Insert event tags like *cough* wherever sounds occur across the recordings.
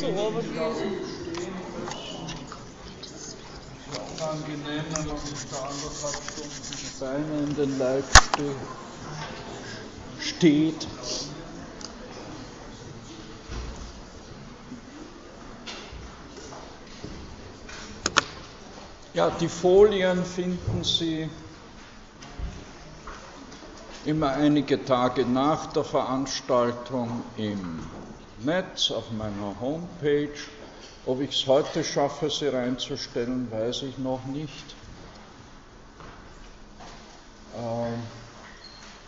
so, aber angenehm, wenn man sich anderthalb Stunden die Beine in den Leib steht. Ja, die Folien finden Sie immer einige Tage nach der Veranstaltung im Netz auf meiner Homepage. Ob ich es heute schaffe, sie reinzustellen, weiß ich noch nicht. Ähm,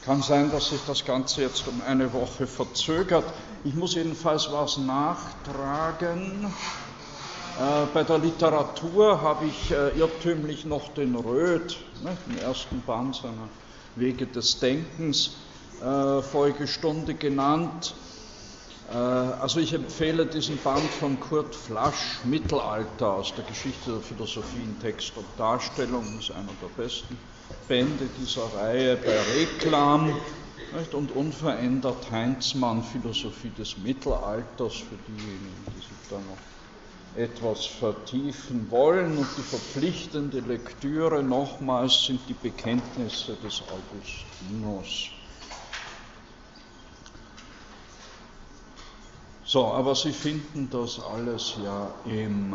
kann sein, dass sich das Ganze jetzt um eine Woche verzögert. Ich muss jedenfalls was nachtragen. Äh, bei der Literatur habe ich äh, irrtümlich noch den Röth, ne, den ersten Band seiner Wege des Denkens, äh, Folgestunde genannt. Äh, also ich empfehle diesen Band von Kurt Flasch, Mittelalter aus der Geschichte der Philosophie in Text und Darstellung, ist einer der besten Bände dieser Reihe bei Reklam und unverändert Heinzmann, Philosophie des Mittelalters, für diejenigen, die sich da noch etwas vertiefen wollen. Und die verpflichtende Lektüre nochmals sind die Bekenntnisse des Augustinus. So, aber Sie finden das alles ja im,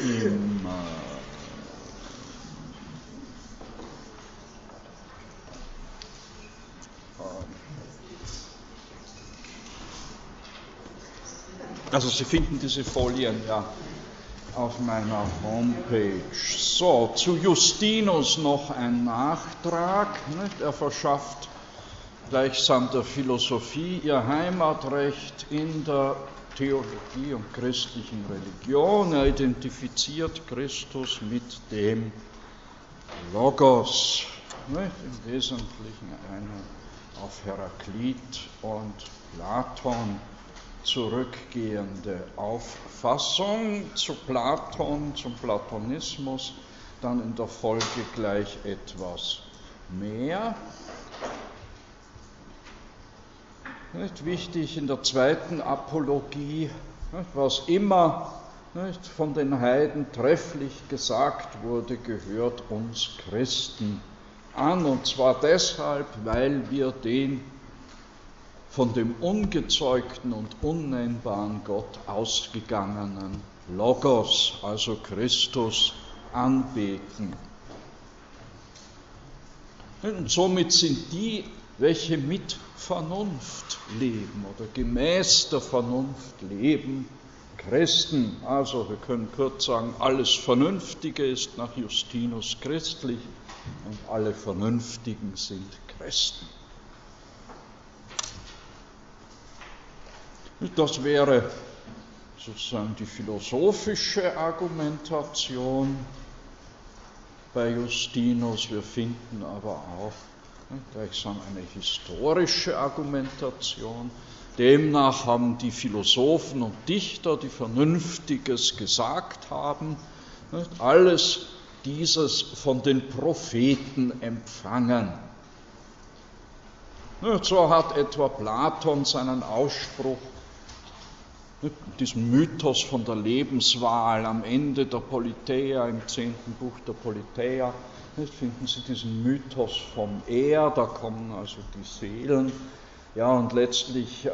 im äh, Also Sie finden diese Folien ja auf meiner Homepage. So, zu Justinus noch ein Nachtrag. Er verschafft gleichsam der Philosophie ihr Heimatrecht in der Theologie und christlichen Religion. Er identifiziert Christus mit dem Logos, nicht? im Wesentlichen eine auf Heraklit und Platon zurückgehende Auffassung zu Platon, zum Platonismus, dann in der Folge gleich etwas mehr. Nicht wichtig in der zweiten Apologie, nicht, was immer nicht, von den Heiden trefflich gesagt wurde, gehört uns Christen an. Und zwar deshalb, weil wir den von dem ungezeugten und unnennbaren Gott ausgegangenen Logos, also Christus, anbeten. Und somit sind die, welche mit Vernunft leben oder gemäß der Vernunft leben, Christen. Also wir können kurz sagen, alles Vernünftige ist nach Justinus christlich und alle Vernünftigen sind Christen. Das wäre sozusagen die philosophische Argumentation bei Justinus. Wir finden aber auch gleichsam eine historische Argumentation. Demnach haben die Philosophen und Dichter, die Vernünftiges gesagt haben, alles dieses von den Propheten empfangen. So hat etwa Platon seinen Ausspruch diesen Mythos von der Lebenswahl am Ende der Politeia, im zehnten Buch der Politeia, finden Sie diesen Mythos vom Er, da kommen also die Seelen, ja, und letztlich äh,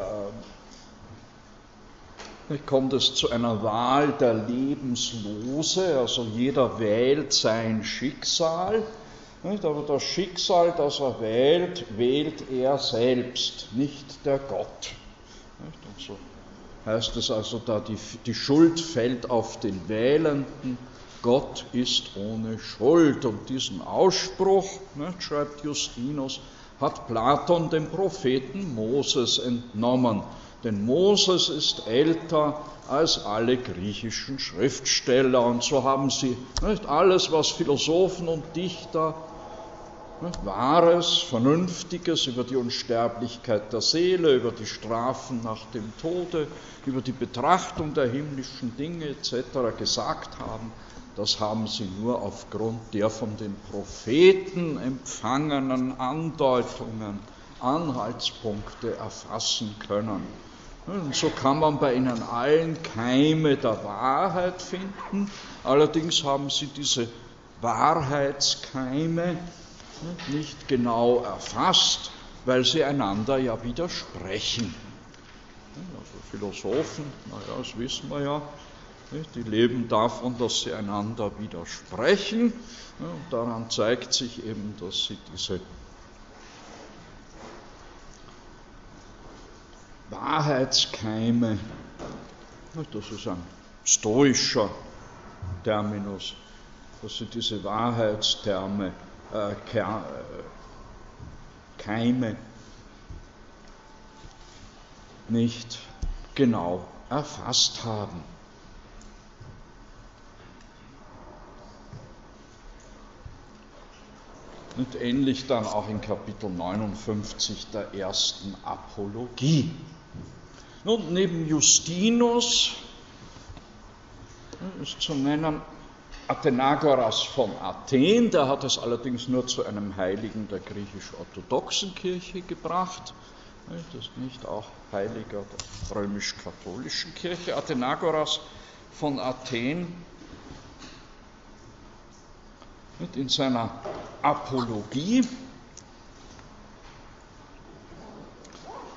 kommt es zu einer Wahl der Lebenslose, also jeder wählt sein Schicksal, nicht? aber das Schicksal, das er wählt, wählt er selbst, nicht der Gott. Nicht? Und so heißt es also da, die, die Schuld fällt auf den Wählenden, Gott ist ohne Schuld. Und diesen Ausspruch, ne, schreibt Justinus, hat Platon dem Propheten Moses entnommen. Denn Moses ist älter als alle griechischen Schriftsteller. Und so haben sie nicht alles, was Philosophen und Dichter Wahres, Vernünftiges über die Unsterblichkeit der Seele, über die Strafen nach dem Tode, über die Betrachtung der himmlischen Dinge etc. gesagt haben, das haben sie nur aufgrund der von den Propheten empfangenen Andeutungen, Anhaltspunkte erfassen können. Und so kann man bei ihnen allen Keime der Wahrheit finden. Allerdings haben sie diese Wahrheitskeime nicht genau erfasst, weil sie einander ja widersprechen. Also Philosophen, naja, das wissen wir ja, die leben davon, dass sie einander widersprechen. Und daran zeigt sich eben, dass sie diese Wahrheitskeime, das ist ein stoischer Terminus, dass sie diese Wahrheitsterme, äh, äh Keime nicht genau erfasst haben. Und ähnlich dann auch in Kapitel 59 der ersten Apologie. Nun, neben Justinus ist zu nennen Athenagoras von Athen, der hat es allerdings nur zu einem Heiligen der griechisch-orthodoxen Kirche gebracht. Das ist nicht auch Heiliger der römisch-katholischen Kirche. Athenagoras von Athen in seiner Apologie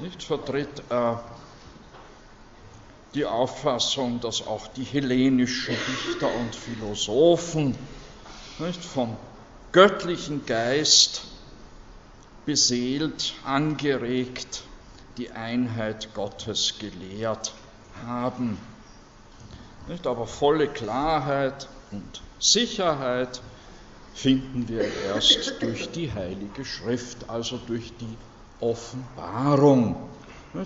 nicht, vertritt er die Auffassung, dass auch die hellenischen Dichter und Philosophen nicht, vom göttlichen Geist beseelt, angeregt, die Einheit Gottes gelehrt haben. Nicht, aber volle Klarheit und Sicherheit finden wir erst durch die Heilige Schrift, also durch die Offenbarung.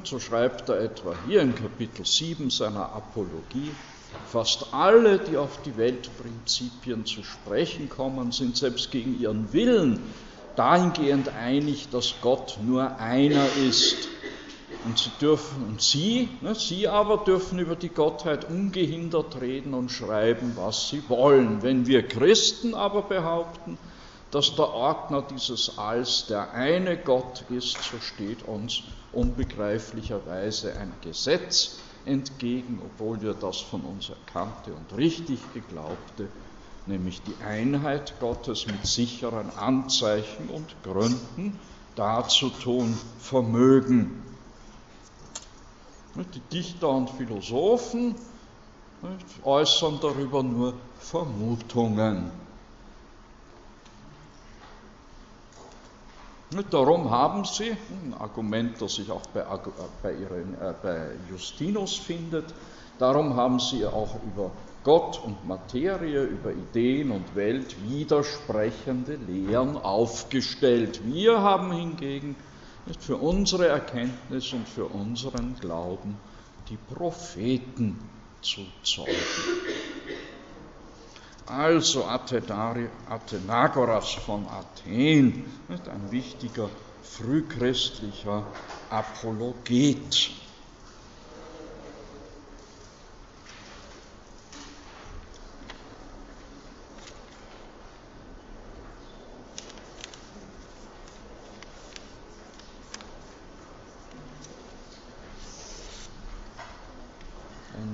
So schreibt er etwa hier in Kapitel 7 seiner Apologie, fast alle, die auf die Weltprinzipien zu sprechen kommen, sind selbst gegen ihren Willen dahingehend einig, dass Gott nur einer ist und sie dürfen, und sie, ne, sie aber dürfen über die Gottheit ungehindert reden und schreiben, was sie wollen. Wenn wir Christen aber behaupten, dass der Ordner dieses Alls der eine Gott ist, so steht uns unbegreiflicherweise ein Gesetz entgegen, obwohl wir das von uns erkannte und richtig geglaubte, nämlich die Einheit Gottes mit sicheren Anzeichen und Gründen darzutun vermögen. Die Dichter und Philosophen äußern darüber nur Vermutungen. Darum haben sie, ein Argument, das sich auch bei, bei, ihren, äh, bei Justinus findet, darum haben sie auch über Gott und Materie, über Ideen und Welt widersprechende Lehren aufgestellt. Wir haben hingegen für unsere Erkenntnis und für unseren Glauben die Propheten zu zeugen. Also Athenagoras von Athen, ein wichtiger frühchristlicher Apologet.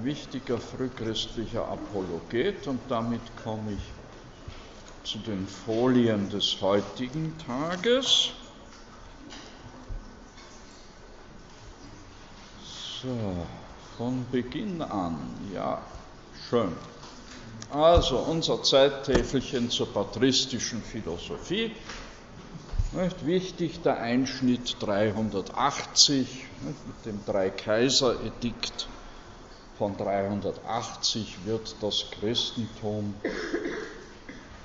Wichtiger frühchristlicher Apologet und damit komme ich zu den Folien des heutigen Tages. So, von Beginn an, ja, schön. Also unser Zeittäfelchen zur patristischen Philosophie. Nicht wichtig der Einschnitt 380 nicht, mit dem Dreikaiser-Edikt von 380 wird das Christentum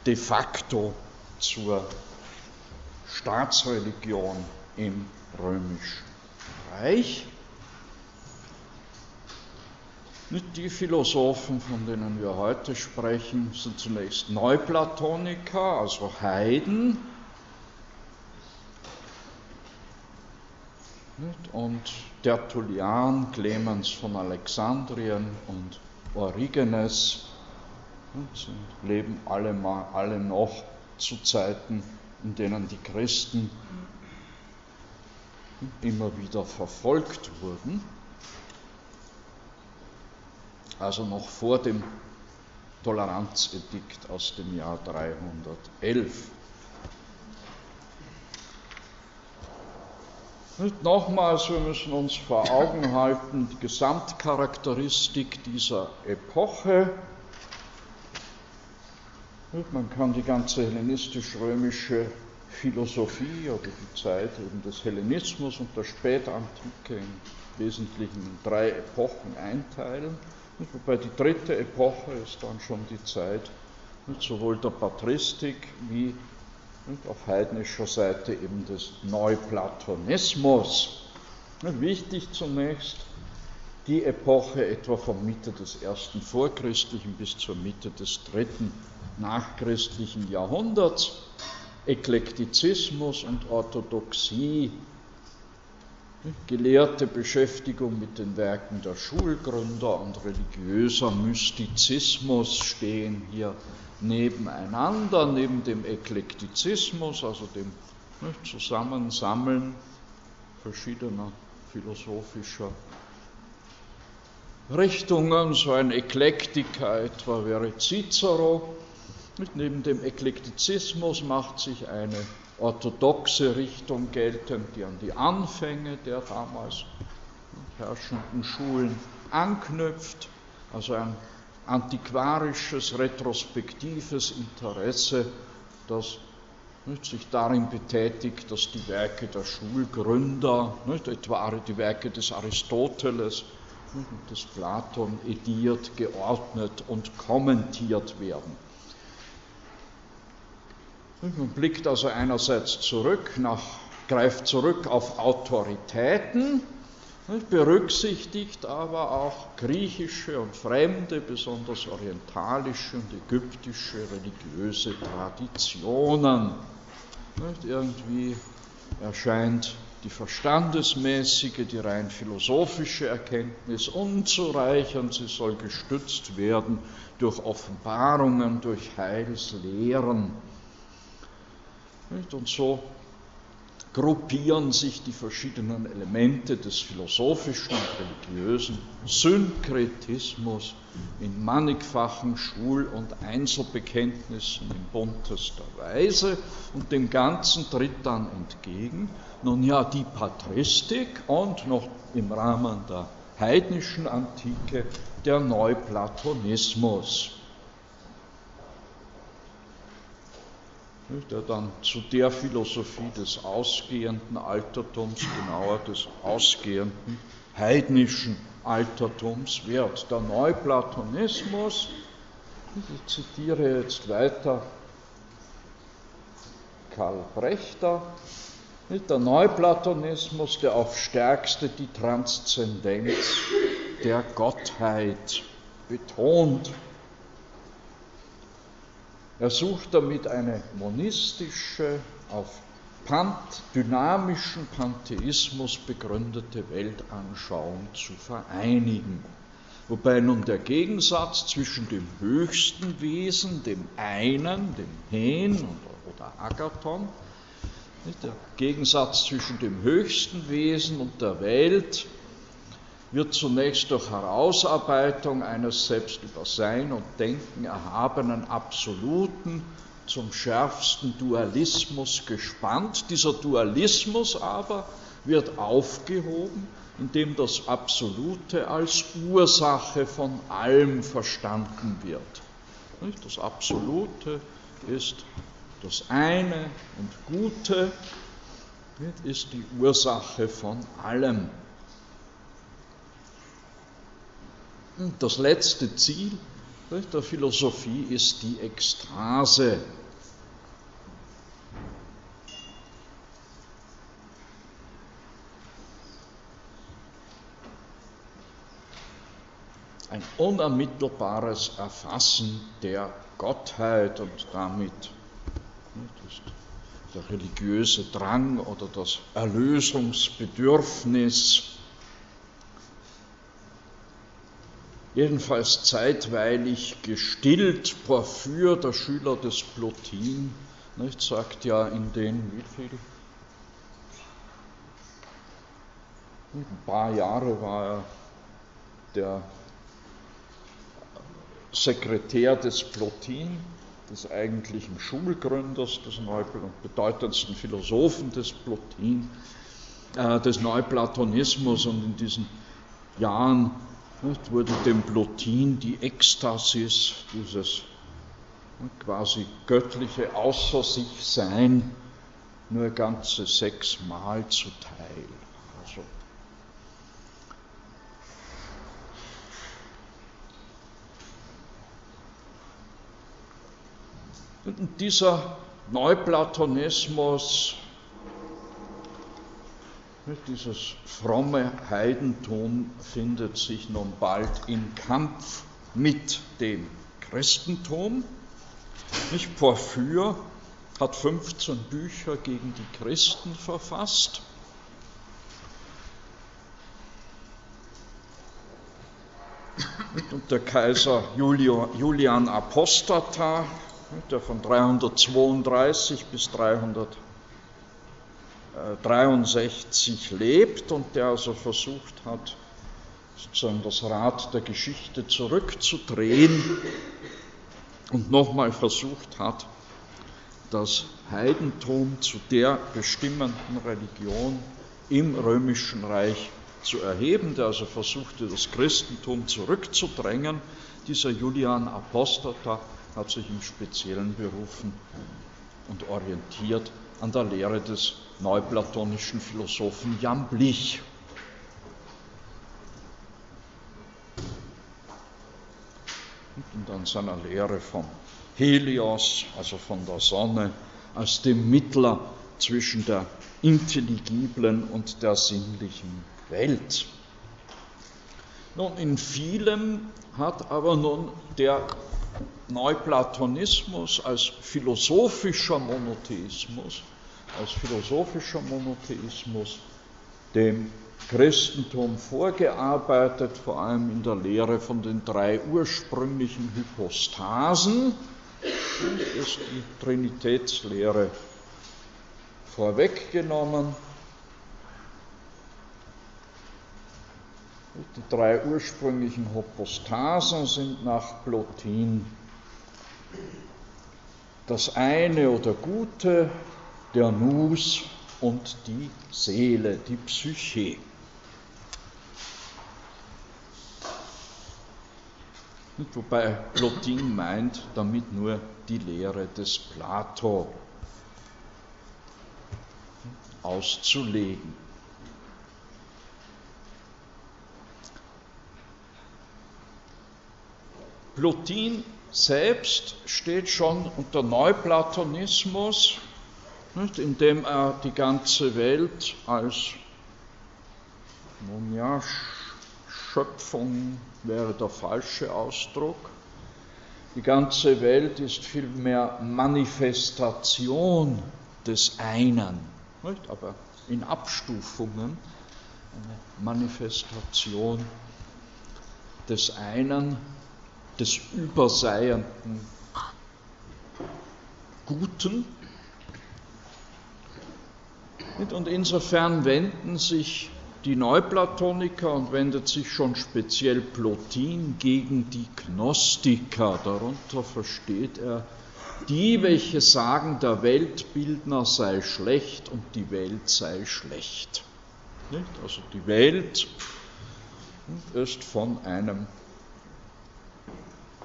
de facto zur Staatsreligion im römischen Reich. Die Philosophen, von denen wir heute sprechen, sind zunächst Neuplatoniker, also Heiden, Und Tertullian, Clemens von Alexandrien und Origenes leben alle, mal, alle noch zu Zeiten, in denen die Christen immer wieder verfolgt wurden. also noch vor dem Toleranzedikt aus dem Jahr 311. nochmals, wir müssen uns vor Augen halten, die Gesamtcharakteristik dieser Epoche. Man kann die ganze hellenistisch-römische Philosophie oder die Zeit eben des Hellenismus und der Spätantike im Wesentlichen in drei Epochen einteilen. Wobei die dritte Epoche ist dann schon die Zeit sowohl der Patristik wie auf heidnischer Seite eben des Neuplatonismus. Wichtig zunächst die Epoche etwa von Mitte des ersten vorchristlichen bis zur Mitte des dritten nachchristlichen Jahrhunderts. Eklektizismus und Orthodoxie, gelehrte Beschäftigung mit den Werken der Schulgründer und religiöser Mystizismus stehen hier nebeneinander, neben dem Eklektizismus, also dem ne, Zusammensammeln verschiedener philosophischer Richtungen. So ein Eklektiker etwa wäre Cicero. Neben dem Eklektizismus macht sich eine orthodoxe Richtung geltend, die an die Anfänge der damals herrschenden Schulen anknüpft, also ein antiquarisches, retrospektives Interesse, das nicht, sich darin betätigt, dass die Werke der Schulgründer, nicht, etwa die Werke des Aristoteles und des Platon ediert, geordnet und kommentiert werden. Man blickt also einerseits zurück, nach, greift zurück auf Autoritäten, berücksichtigt aber auch griechische und fremde, besonders orientalische und ägyptische religiöse Traditionen. Irgendwie erscheint die verstandesmäßige, die rein philosophische Erkenntnis unzureichend, sie soll gestützt werden durch Offenbarungen, durch Heilslehren. Und so gruppieren sich die verschiedenen Elemente des philosophischen und religiösen Synkretismus in mannigfachen Schul- und Einzelbekenntnissen in buntester Weise und dem Ganzen tritt dann entgegen, nun ja, die Patristik und noch im Rahmen der heidnischen Antike der Neuplatonismus. Der dann zu der Philosophie des ausgehenden Altertums, genauer des ausgehenden heidnischen Altertums wird. Der Neuplatonismus, ich zitiere jetzt weiter Karl Brechter, der Neuplatonismus, der auf stärkste die Transzendenz der Gottheit betont er sucht damit eine monistische, auf Pant, dynamischen Pantheismus begründete Weltanschauung zu vereinigen. Wobei nun der Gegensatz zwischen dem höchsten Wesen, dem einen, dem Hen oder, oder Agathon, der Gegensatz zwischen dem höchsten Wesen und der Welt wird zunächst durch Herausarbeitung eines selbst über Sein und Denken erhabenen Absoluten zum schärfsten Dualismus gespannt. Dieser Dualismus aber wird aufgehoben, indem das Absolute als Ursache von allem verstanden wird. Das Absolute ist das eine und Gute, ist die Ursache von allem. Das letzte Ziel der Philosophie ist die Ekstase. Ein unermittelbares Erfassen der Gottheit und damit der religiöse Drang oder das Erlösungsbedürfnis jedenfalls zeitweilig gestillt. Porphyr, der Schüler des Plotin, nicht, sagt ja in den, wie viel? Ein paar Jahre war er der Sekretär des Plotin, des eigentlichen Schulgründers des bedeutendsten Philosophen des Plotin, äh, des Neuplatonismus und in diesen Jahren nicht, wurde dem Plotin die Ekstasis, dieses quasi göttliche Außer sich Sein, nur ganze sechsmal zuteil. Also Und dieser Neuplatonismus, dieses fromme Heidentum findet sich nun bald im Kampf mit dem Christentum. Nicht Porphyr hat 15 Bücher gegen die Christen verfasst. Und der Kaiser Julian Apostata der von 332 bis 363 lebt und der also versucht hat, sozusagen das Rad der Geschichte zurückzudrehen und nochmal versucht hat, das Heidentum zu der bestimmenden Religion im römischen Reich zu erheben, der also versuchte, das Christentum zurückzudrängen. Dieser Julian Apostata hat sich im Speziellen berufen und orientiert an der Lehre des neuplatonischen Philosophen Jan Blich. Und an seiner Lehre von Helios, also von der Sonne, als dem Mittler zwischen der intelligiblen und der sinnlichen Welt. Nun, in vielem hat aber nun der Neuplatonismus als philosophischer Monotheismus, als philosophischer Monotheismus dem Christentum vorgearbeitet, vor allem in der Lehre von den drei ursprünglichen Hypostasen, ist die Trinitätslehre vorweggenommen. Die drei ursprünglichen Hypostasen sind nach Plotin das eine oder Gute, der Nus und die Seele, die Psyche. Wobei Plotin meint damit nur die Lehre des Plato auszulegen. Plotin selbst steht schon unter Neuplatonismus, nicht, indem er die ganze Welt als nun ja, Schöpfung wäre der falsche Ausdruck. Die ganze Welt ist vielmehr Manifestation des einen, nicht? aber in Abstufungen, eine Manifestation des einen, des überseienden Guten. Und insofern wenden sich die Neuplatoniker und wendet sich schon speziell Plotin gegen die Gnostiker. Darunter versteht er die, welche sagen, der Weltbildner sei schlecht und die Welt sei schlecht. Also die Welt ist von einem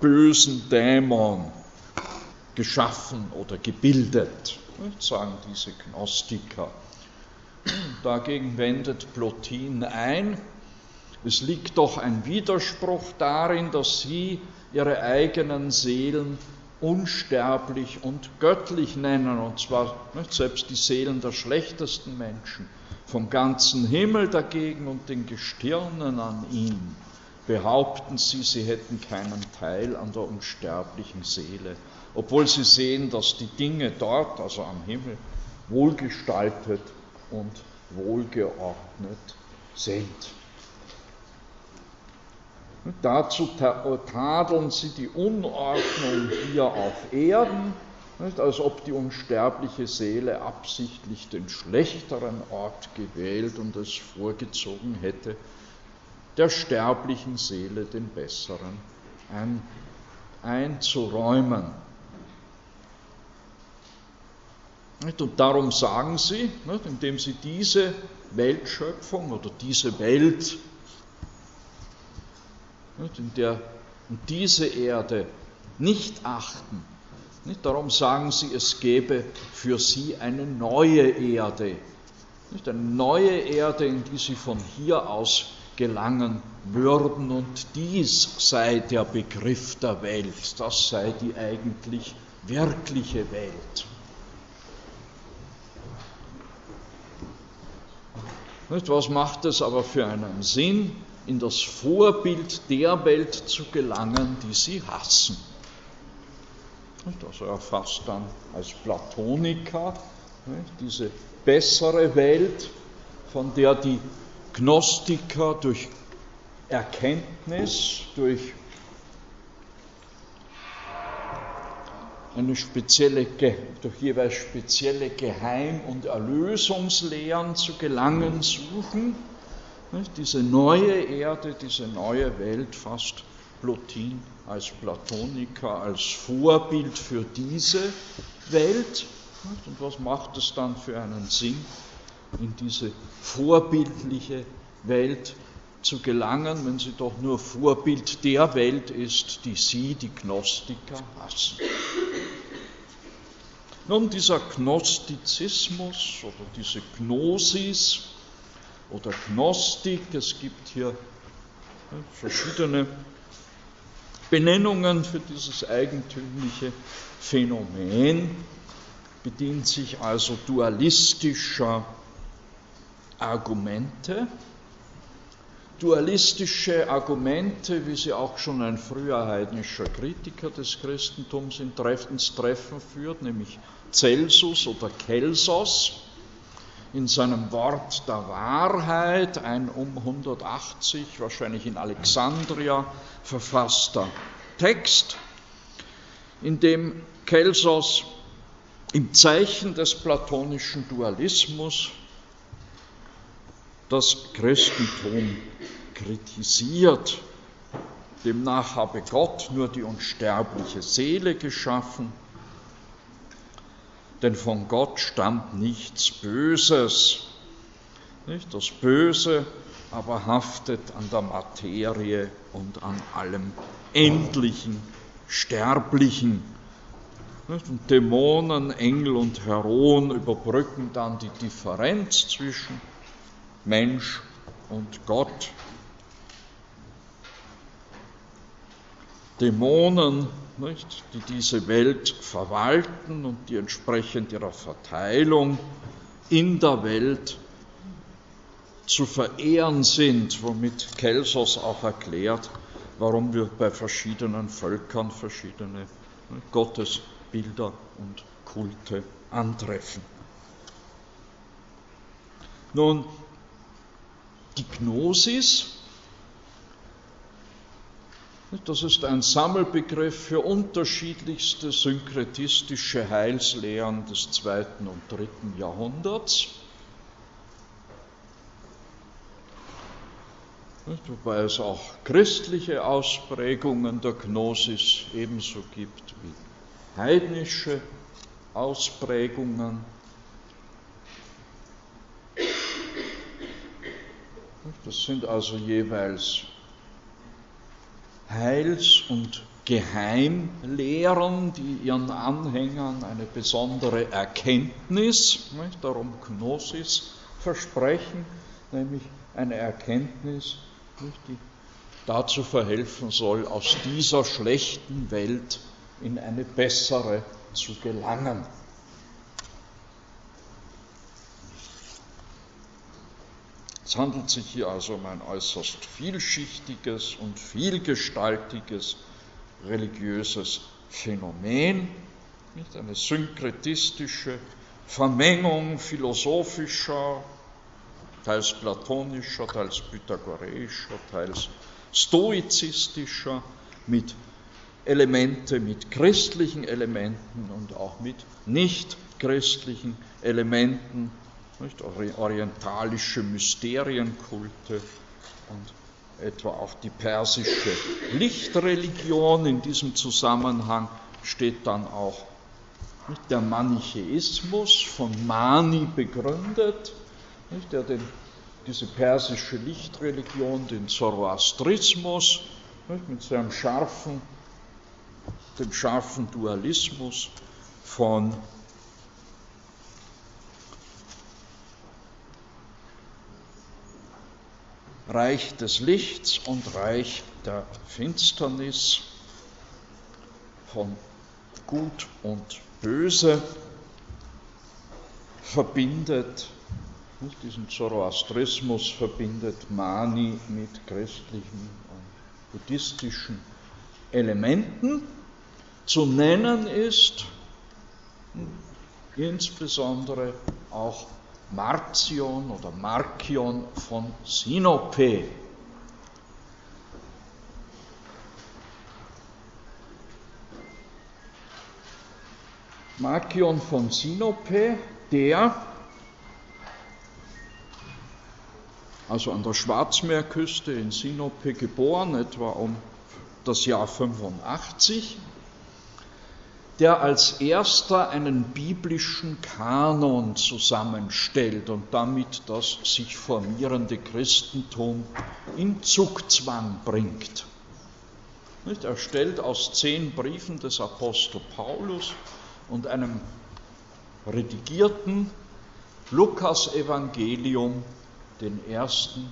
bösen Dämon geschaffen oder gebildet, sagen diese Gnostiker. Dagegen wendet Plotin ein, es liegt doch ein Widerspruch darin, dass sie ihre eigenen Seelen unsterblich und göttlich nennen, und zwar nicht, selbst die Seelen der schlechtesten Menschen, vom ganzen Himmel dagegen und den Gestirnen an ihm behaupten sie, sie hätten keinen Teil an der unsterblichen Seele, obwohl sie sehen, dass die Dinge dort, also am Himmel, wohlgestaltet und wohlgeordnet sind. Und dazu tadeln sie die Unordnung hier auf Erden, nicht, als ob die unsterbliche Seele absichtlich den schlechteren Ort gewählt und es vorgezogen hätte, der sterblichen Seele den besseren einzuräumen. Und darum sagen sie, indem sie diese Weltschöpfung oder diese Welt, in der diese Erde nicht achten, darum sagen sie, es gäbe für sie eine neue Erde, eine neue Erde, in die sie von hier aus gelangen würden und dies sei der Begriff der Welt, das sei die eigentlich wirkliche Welt. Was macht es aber für einen Sinn, in das Vorbild der Welt zu gelangen, die sie hassen? Das erfasst dann als Platoniker diese bessere Welt, von der die Gnostiker durch Erkenntnis, durch eine spezielle, durch jeweils spezielle Geheim- und Erlösungslehren zu gelangen suchen. Diese neue Erde, diese neue Welt, fast Plotin als Platoniker, als Vorbild für diese Welt. Und was macht es dann für einen Sinn, in diese vorbildliche Welt zu gelangen, wenn sie doch nur Vorbild der Welt ist, die sie, die Gnostiker, hassen? Nun, dieser Gnostizismus oder diese Gnosis oder Gnostik, es gibt hier verschiedene Benennungen für dieses eigentümliche Phänomen, bedient sich also dualistischer Argumente. Dualistische Argumente, wie sie auch schon ein früher heidnischer Kritiker des Christentums ins Treffen führt, nämlich Celsus oder Kelsos, in seinem Wort der Wahrheit, ein um 180, wahrscheinlich in Alexandria verfasster Text, in dem Kelsos im Zeichen des platonischen Dualismus das Christentum kritisiert. Demnach habe Gott nur die unsterbliche Seele geschaffen denn von Gott stammt nichts Böses. Nicht? Das Böse aber haftet an der Materie und an allem Endlichen, Sterblichen. Und Dämonen, Engel und Heroen überbrücken dann die Differenz zwischen Mensch und Gott. Dämonen nicht, die diese Welt verwalten und die entsprechend ihrer Verteilung in der Welt zu verehren sind, womit Kelsos auch erklärt, warum wir bei verschiedenen Völkern verschiedene Gottesbilder und Kulte antreffen. Nun, die Gnosis das ist ein Sammelbegriff für unterschiedlichste synkretistische Heilslehren des zweiten und dritten Jahrhunderts. Wobei es auch christliche Ausprägungen der Gnosis ebenso gibt wie heidnische Ausprägungen. Das sind also jeweils Heils- und Geheimlehren, die ihren Anhängern eine besondere Erkenntnis, nicht, darum Gnosis, versprechen, nämlich eine Erkenntnis, nicht, die dazu verhelfen soll, aus dieser schlechten Welt in eine bessere zu gelangen. Es handelt sich hier also um ein äußerst vielschichtiges und vielgestaltiges religiöses Phänomen, nicht eine synkretistische Vermengung philosophischer, teils platonischer, teils pythagoreischer, teils stoizistischer, mit Elemente, mit christlichen Elementen und auch mit nicht christlichen Elementen nicht, orientalische Mysterienkulte und etwa auch die persische Lichtreligion. In diesem Zusammenhang steht dann auch der Manichäismus von Mani begründet, der den, diese persische Lichtreligion, den Zoroastrismus, mit seinem scharfen, dem scharfen Dualismus von Reich des Lichts und Reich der Finsternis, von Gut und Böse verbindet, diesen Zoroastrismus verbindet Mani mit christlichen und buddhistischen Elementen. Zu nennen ist insbesondere auch Marcion oder Markion von Sinope. Markion von Sinope, der also an der Schwarzmeerküste in Sinope geboren, etwa um das Jahr 85, der als erster einen biblischen Kanon zusammenstellt und damit das sich formierende Christentum in Zugzwang bringt. Er stellt aus zehn Briefen des Apostel Paulus und einem redigierten Lukas-Evangelium den ersten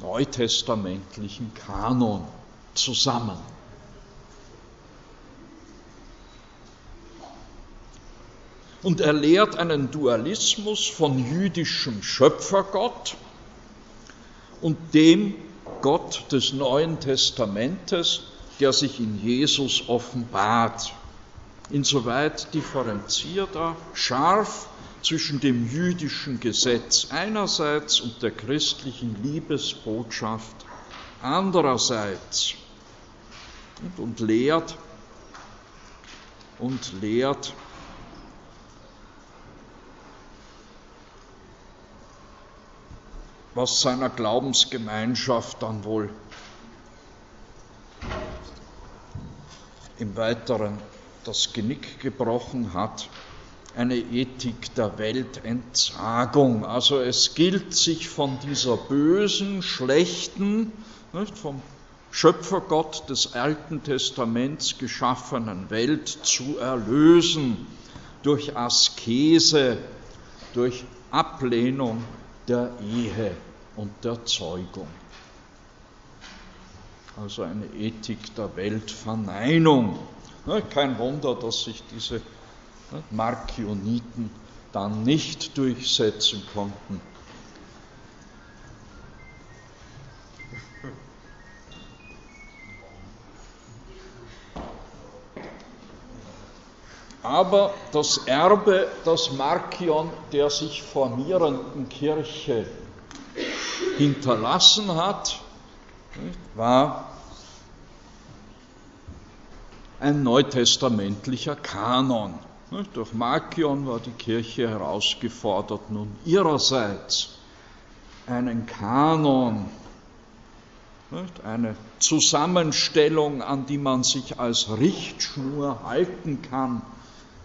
neutestamentlichen Kanon zusammen. Und er lehrt einen Dualismus von jüdischem Schöpfergott und dem Gott des Neuen Testamentes, der sich in Jesus offenbart. Insoweit differenziert er scharf zwischen dem jüdischen Gesetz einerseits und der christlichen Liebesbotschaft andererseits und, und lehrt und lehrt was seiner Glaubensgemeinschaft dann wohl im Weiteren das Genick gebrochen hat, eine Ethik der Weltentsagung. Also es gilt sich von dieser bösen, schlechten, nicht, vom Schöpfergott des Alten Testaments geschaffenen Welt zu erlösen durch Askese, durch Ablehnung der Ehe und der Zeugung. Also eine Ethik der Weltverneinung. Kein Wunder, dass sich diese Markioniten dann nicht durchsetzen konnten. Aber das Erbe, das Markion der sich formierenden Kirche hinterlassen hat, war ein neutestamentlicher Kanon. Durch Markion war die Kirche herausgefordert, nun ihrerseits einen Kanon, eine Zusammenstellung, an die man sich als Richtschnur halten kann,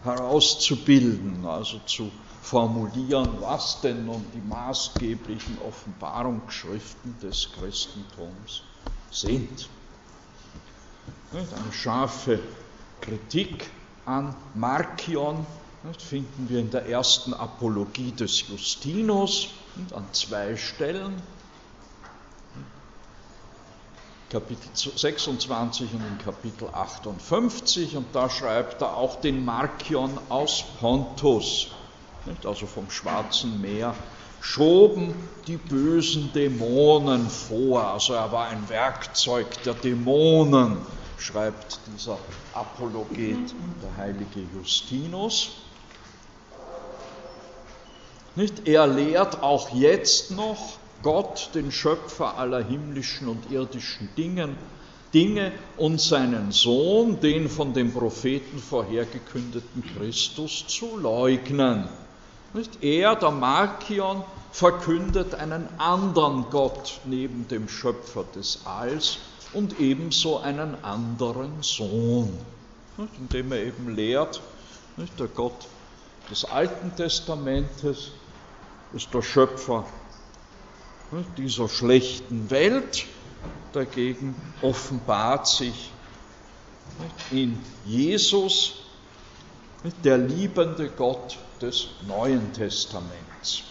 herauszubilden, also zu formulieren, was denn nun die maßgeblichen Offenbarungsschriften des Christentums sind. Eine scharfe Kritik an Markion finden wir in der ersten Apologie des Justinus an zwei Stellen. Kapitel 26 und in Kapitel 58 und da schreibt er auch den Markion aus Pontus, also vom Schwarzen Meer, schoben die bösen Dämonen vor. Also er war ein Werkzeug der Dämonen, schreibt dieser Apologet, der heilige Justinus. Nicht? Er lehrt auch jetzt noch, Gott, den Schöpfer aller himmlischen und irdischen Dingen, Dinge und seinen Sohn, den von dem Propheten vorhergekündeten Christus, zu leugnen. Er, der Markion, verkündet einen anderen Gott neben dem Schöpfer des Alls und ebenso einen anderen Sohn, indem er eben lehrt, der Gott des Alten Testamentes ist der Schöpfer dieser schlechten Welt, dagegen offenbart sich in Jesus der liebende Gott des Neuen Testaments.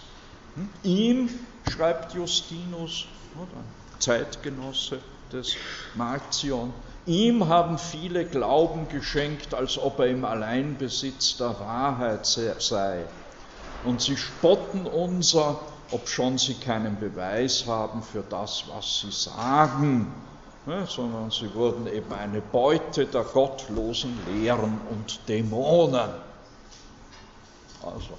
Ihm, schreibt Justinus, Zeitgenosse des Marcion, ihm haben viele Glauben geschenkt, als ob er im Alleinbesitz der Wahrheit sei. Und sie spotten unser, obschon sie keinen Beweis haben für das, was sie sagen, ne, sondern sie wurden eben eine Beute der gottlosen Lehren und Dämonen. Also,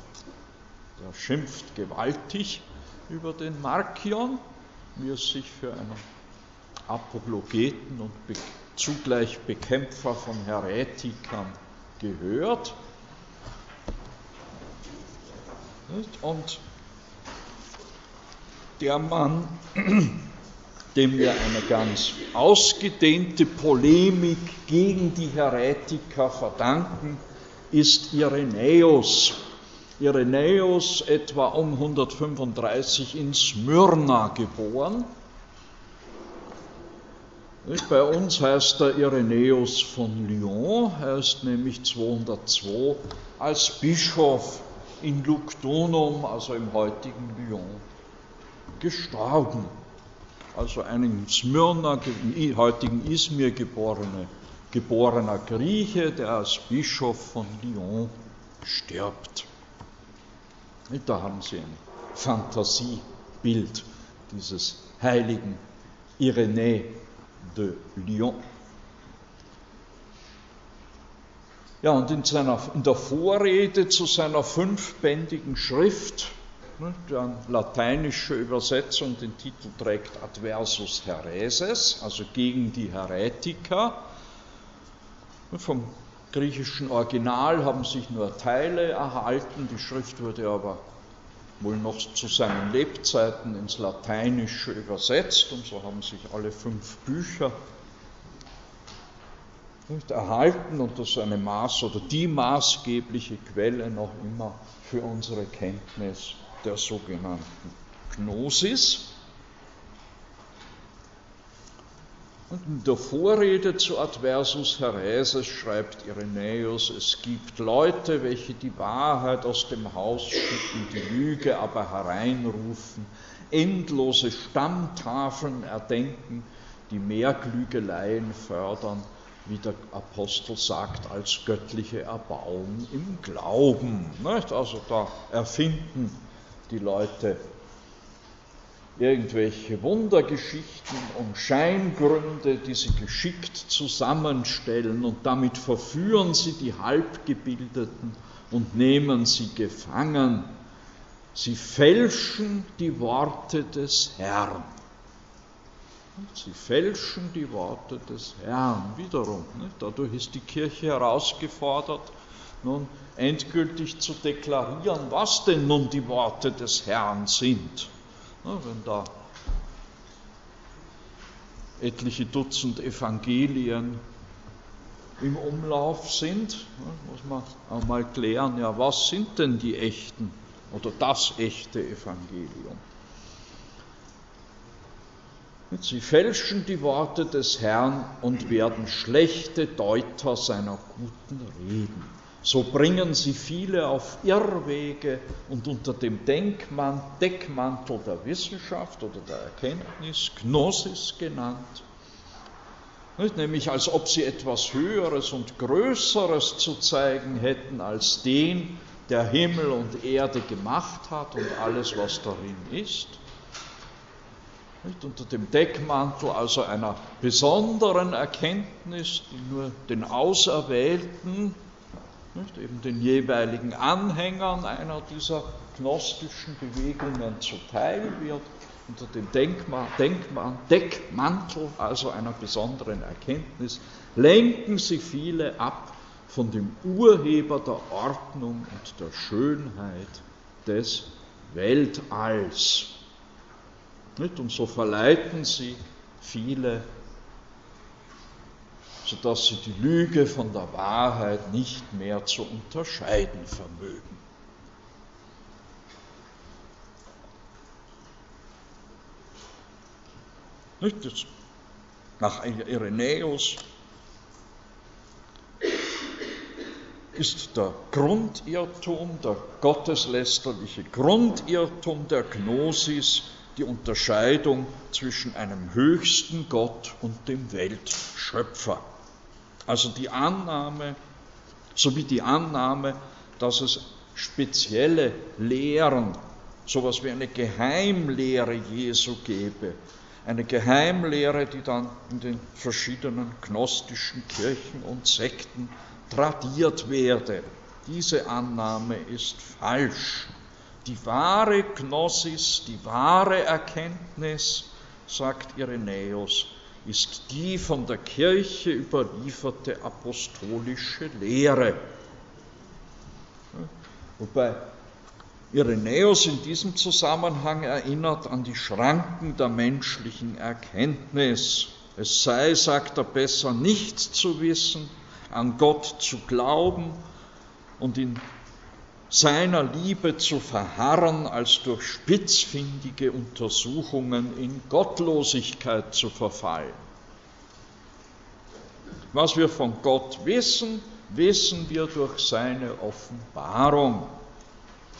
der schimpft gewaltig über den Markion, wie es sich für einen Apologeten und zugleich Bekämpfer von Häretikern gehört. Und der Mann, *clears throat* dem wir eine ganz ausgedehnte Polemik gegen die Heretiker verdanken, ist Irenäus. Irenäus etwa um 135 in Smyrna geboren. Bei uns heißt er Irenäus von Lyon, er ist nämlich 202 als Bischof in Lugdunum, also im heutigen Lyon, gestorben. Also ein in Smyrna, heutigen Izmir geborene, geborener Grieche, der als Bischof von Lyon stirbt. Da haben Sie ein Fantasiebild dieses heiligen Irenée de Lyon. Ja, und in, seiner, in der Vorrede zu seiner fünfbändigen Schrift, deren lateinische Übersetzung den Titel trägt Adversus Hereses, also gegen die Heretiker, vom griechischen Original haben sich nur Teile erhalten, die Schrift wurde aber wohl noch zu seinen Lebzeiten ins Lateinische übersetzt und so haben sich alle fünf Bücher nicht erhalten und das ist eine Maß oder die maßgebliche Quelle noch immer für unsere Kenntnis der sogenannten Gnosis. Und in der Vorrede zu Adversus Hereses schreibt Irenäus, es gibt Leute, welche die Wahrheit aus dem Haus schicken, die Lüge aber hereinrufen, endlose Stammtafeln erdenken, die mehr Klügeleien fördern, wie der Apostel sagt, als göttliche Erbauung im Glauben. Also da erfinden die Leute irgendwelche Wundergeschichten und Scheingründe, die sie geschickt zusammenstellen und damit verführen sie die Halbgebildeten und nehmen sie gefangen. Sie fälschen die Worte des Herrn. Sie fälschen die Worte des Herrn wiederum. Dadurch ist die Kirche herausgefordert, nun endgültig zu deklarieren, was denn nun die Worte des Herrn sind wenn da etliche Dutzend Evangelien im Umlauf sind, muss man einmal klären, ja, was sind denn die echten oder das echte Evangelium? Sie fälschen die Worte des Herrn und werden schlechte Deuter seiner guten Reden. So bringen sie viele auf Irrwege und unter dem Denkman, Deckmantel der Wissenschaft oder der Erkenntnis, Gnosis genannt, nicht? nämlich als ob sie etwas Höheres und Größeres zu zeigen hätten als den, der Himmel und Erde gemacht hat und alles, was darin ist. Nicht? Unter dem Deckmantel also einer besonderen Erkenntnis, die nur den Auserwählten nicht, eben den jeweiligen Anhängern einer dieser gnostischen Bewegungen zuteil wird, unter dem Denkma, Denkma, Deckmantel, also einer besonderen Erkenntnis, lenken sie viele ab von dem Urheber der Ordnung und der Schönheit, des Weltalls. Und so verleiten sie viele, sodass sie die Lüge von der Wahrheit nicht mehr zu unterscheiden vermögen. Nach Irenäus ist der Grundirrtum, der gotteslästerliche Grundirrtum der Gnosis die Unterscheidung zwischen einem höchsten Gott und dem Weltschöpfer. Also die Annahme, sowie die Annahme, dass es spezielle Lehren, sowas wie eine Geheimlehre Jesu gäbe, eine Geheimlehre, die dann in den verschiedenen gnostischen Kirchen und Sekten tradiert werde. Diese Annahme ist falsch. Die wahre Gnosis, die wahre Erkenntnis, sagt Irenäus, ist die von der Kirche überlieferte apostolische Lehre. Wobei Irenäus in diesem Zusammenhang erinnert an die Schranken der menschlichen Erkenntnis. Es sei, sagt er, besser nichts zu wissen, an Gott zu glauben und in seiner Liebe zu verharren, als durch spitzfindige Untersuchungen in Gottlosigkeit zu verfallen. Was wir von Gott wissen, wissen wir durch seine Offenbarung.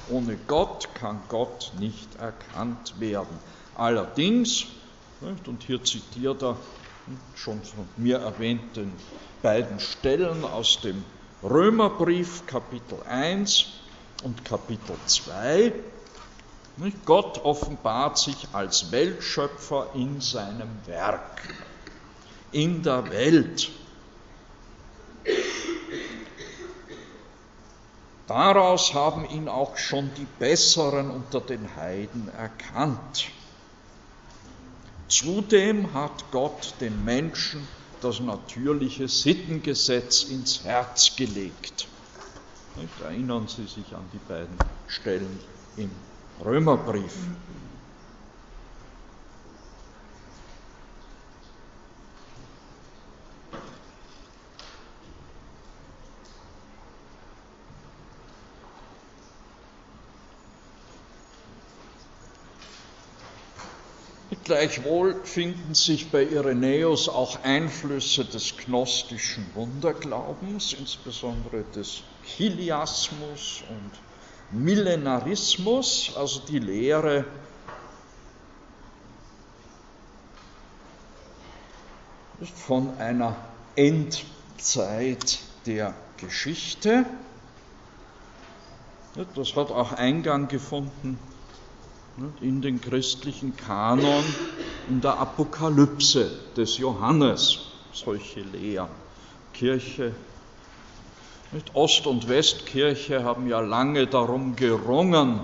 Ohne Gott kann Gott nicht erkannt werden. Allerdings, und hier zitiert er schon von mir erwähnten beiden Stellen aus dem Römerbrief Kapitel 1 und Kapitel 2. Gott offenbart sich als Weltschöpfer in seinem Werk, in der Welt. Daraus haben ihn auch schon die Besseren unter den Heiden erkannt. Zudem hat Gott den Menschen das natürliche Sittengesetz ins Herz gelegt. Erinnern Sie sich an die beiden Stellen im Römerbrief. Gleichwohl finden sich bei Irenäus auch Einflüsse des gnostischen Wunderglaubens, insbesondere des Chiliasmus und Millenarismus, also die Lehre von einer Endzeit der Geschichte. Das hat auch Eingang gefunden in den christlichen Kanon, in der Apokalypse des Johannes, solche Lehren. Kirche, Ost- und Westkirche haben ja lange darum gerungen,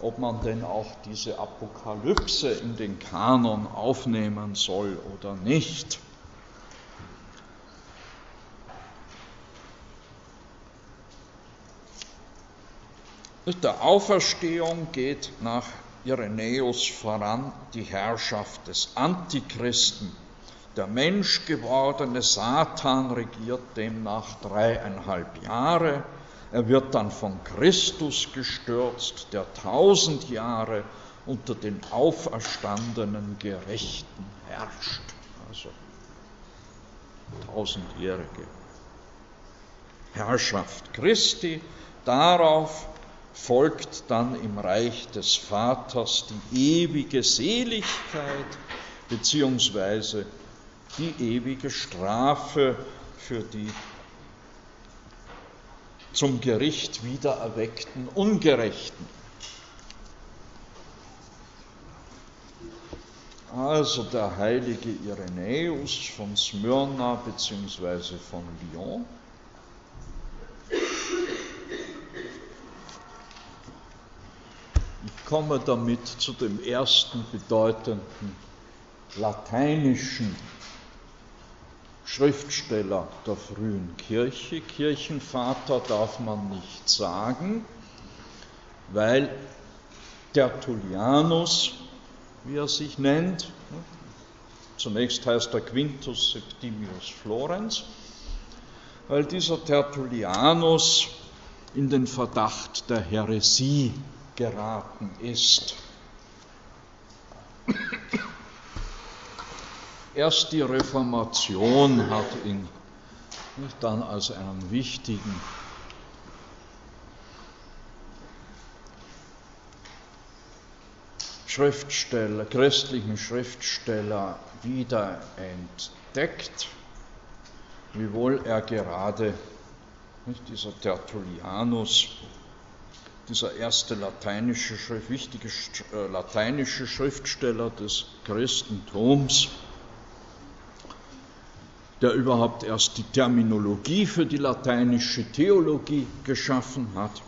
ob man denn auch diese Apokalypse in den Kanon aufnehmen soll oder nicht. Der Auferstehung geht nach Irenäus voran die Herrschaft des Antichristen. Der menschgewordene Satan regiert demnach dreieinhalb Jahre. Er wird dann von Christus gestürzt, der tausend Jahre unter den auferstandenen Gerechten herrscht. Also tausendjährige Herrschaft Christi. Darauf folgt dann im Reich des Vaters die ewige Seligkeit beziehungsweise die ewige Strafe für die zum Gericht wiedererweckten Ungerechten. Also der heilige Irenäus von Smyrna bzw. von Lyon komme damit zu dem ersten bedeutenden lateinischen Schriftsteller der frühen Kirche. Kirchenvater darf man nicht sagen, weil Tertullianus, wie er sich nennt. Zunächst heißt er Quintus Septimius Florenz, weil dieser Tertullianus in den Verdacht der Häresie geraten ist. Erst die Reformation hat ihn dann als einen wichtigen Schriftsteller, christlichen Schriftsteller wieder entdeckt, wiewohl er gerade nicht, dieser Tertullianus, dieser erste lateinische, wichtige äh, lateinische Schriftsteller des Christentums, der überhaupt erst die Terminologie für die lateinische Theologie geschaffen hat,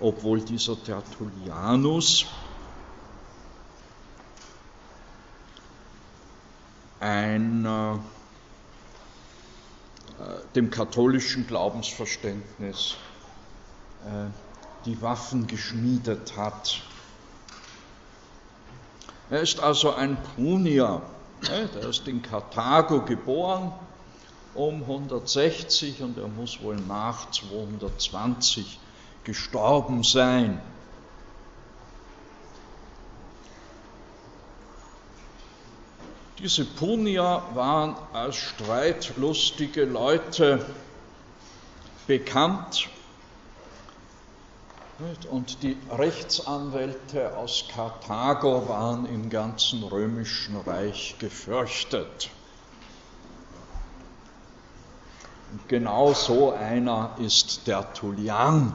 obwohl dieser Tertullianus ein, äh, dem katholischen Glaubensverständnis äh, die Waffen geschmiedet hat. Er ist also ein Punier? Der ist in Karthago geboren um 160 und er muss wohl nach 220 gestorben sein. Diese Punier waren als streitlustige Leute bekannt und die Rechtsanwälte aus Karthago waren im ganzen römischen Reich gefürchtet. Und genau so einer ist Tertullian.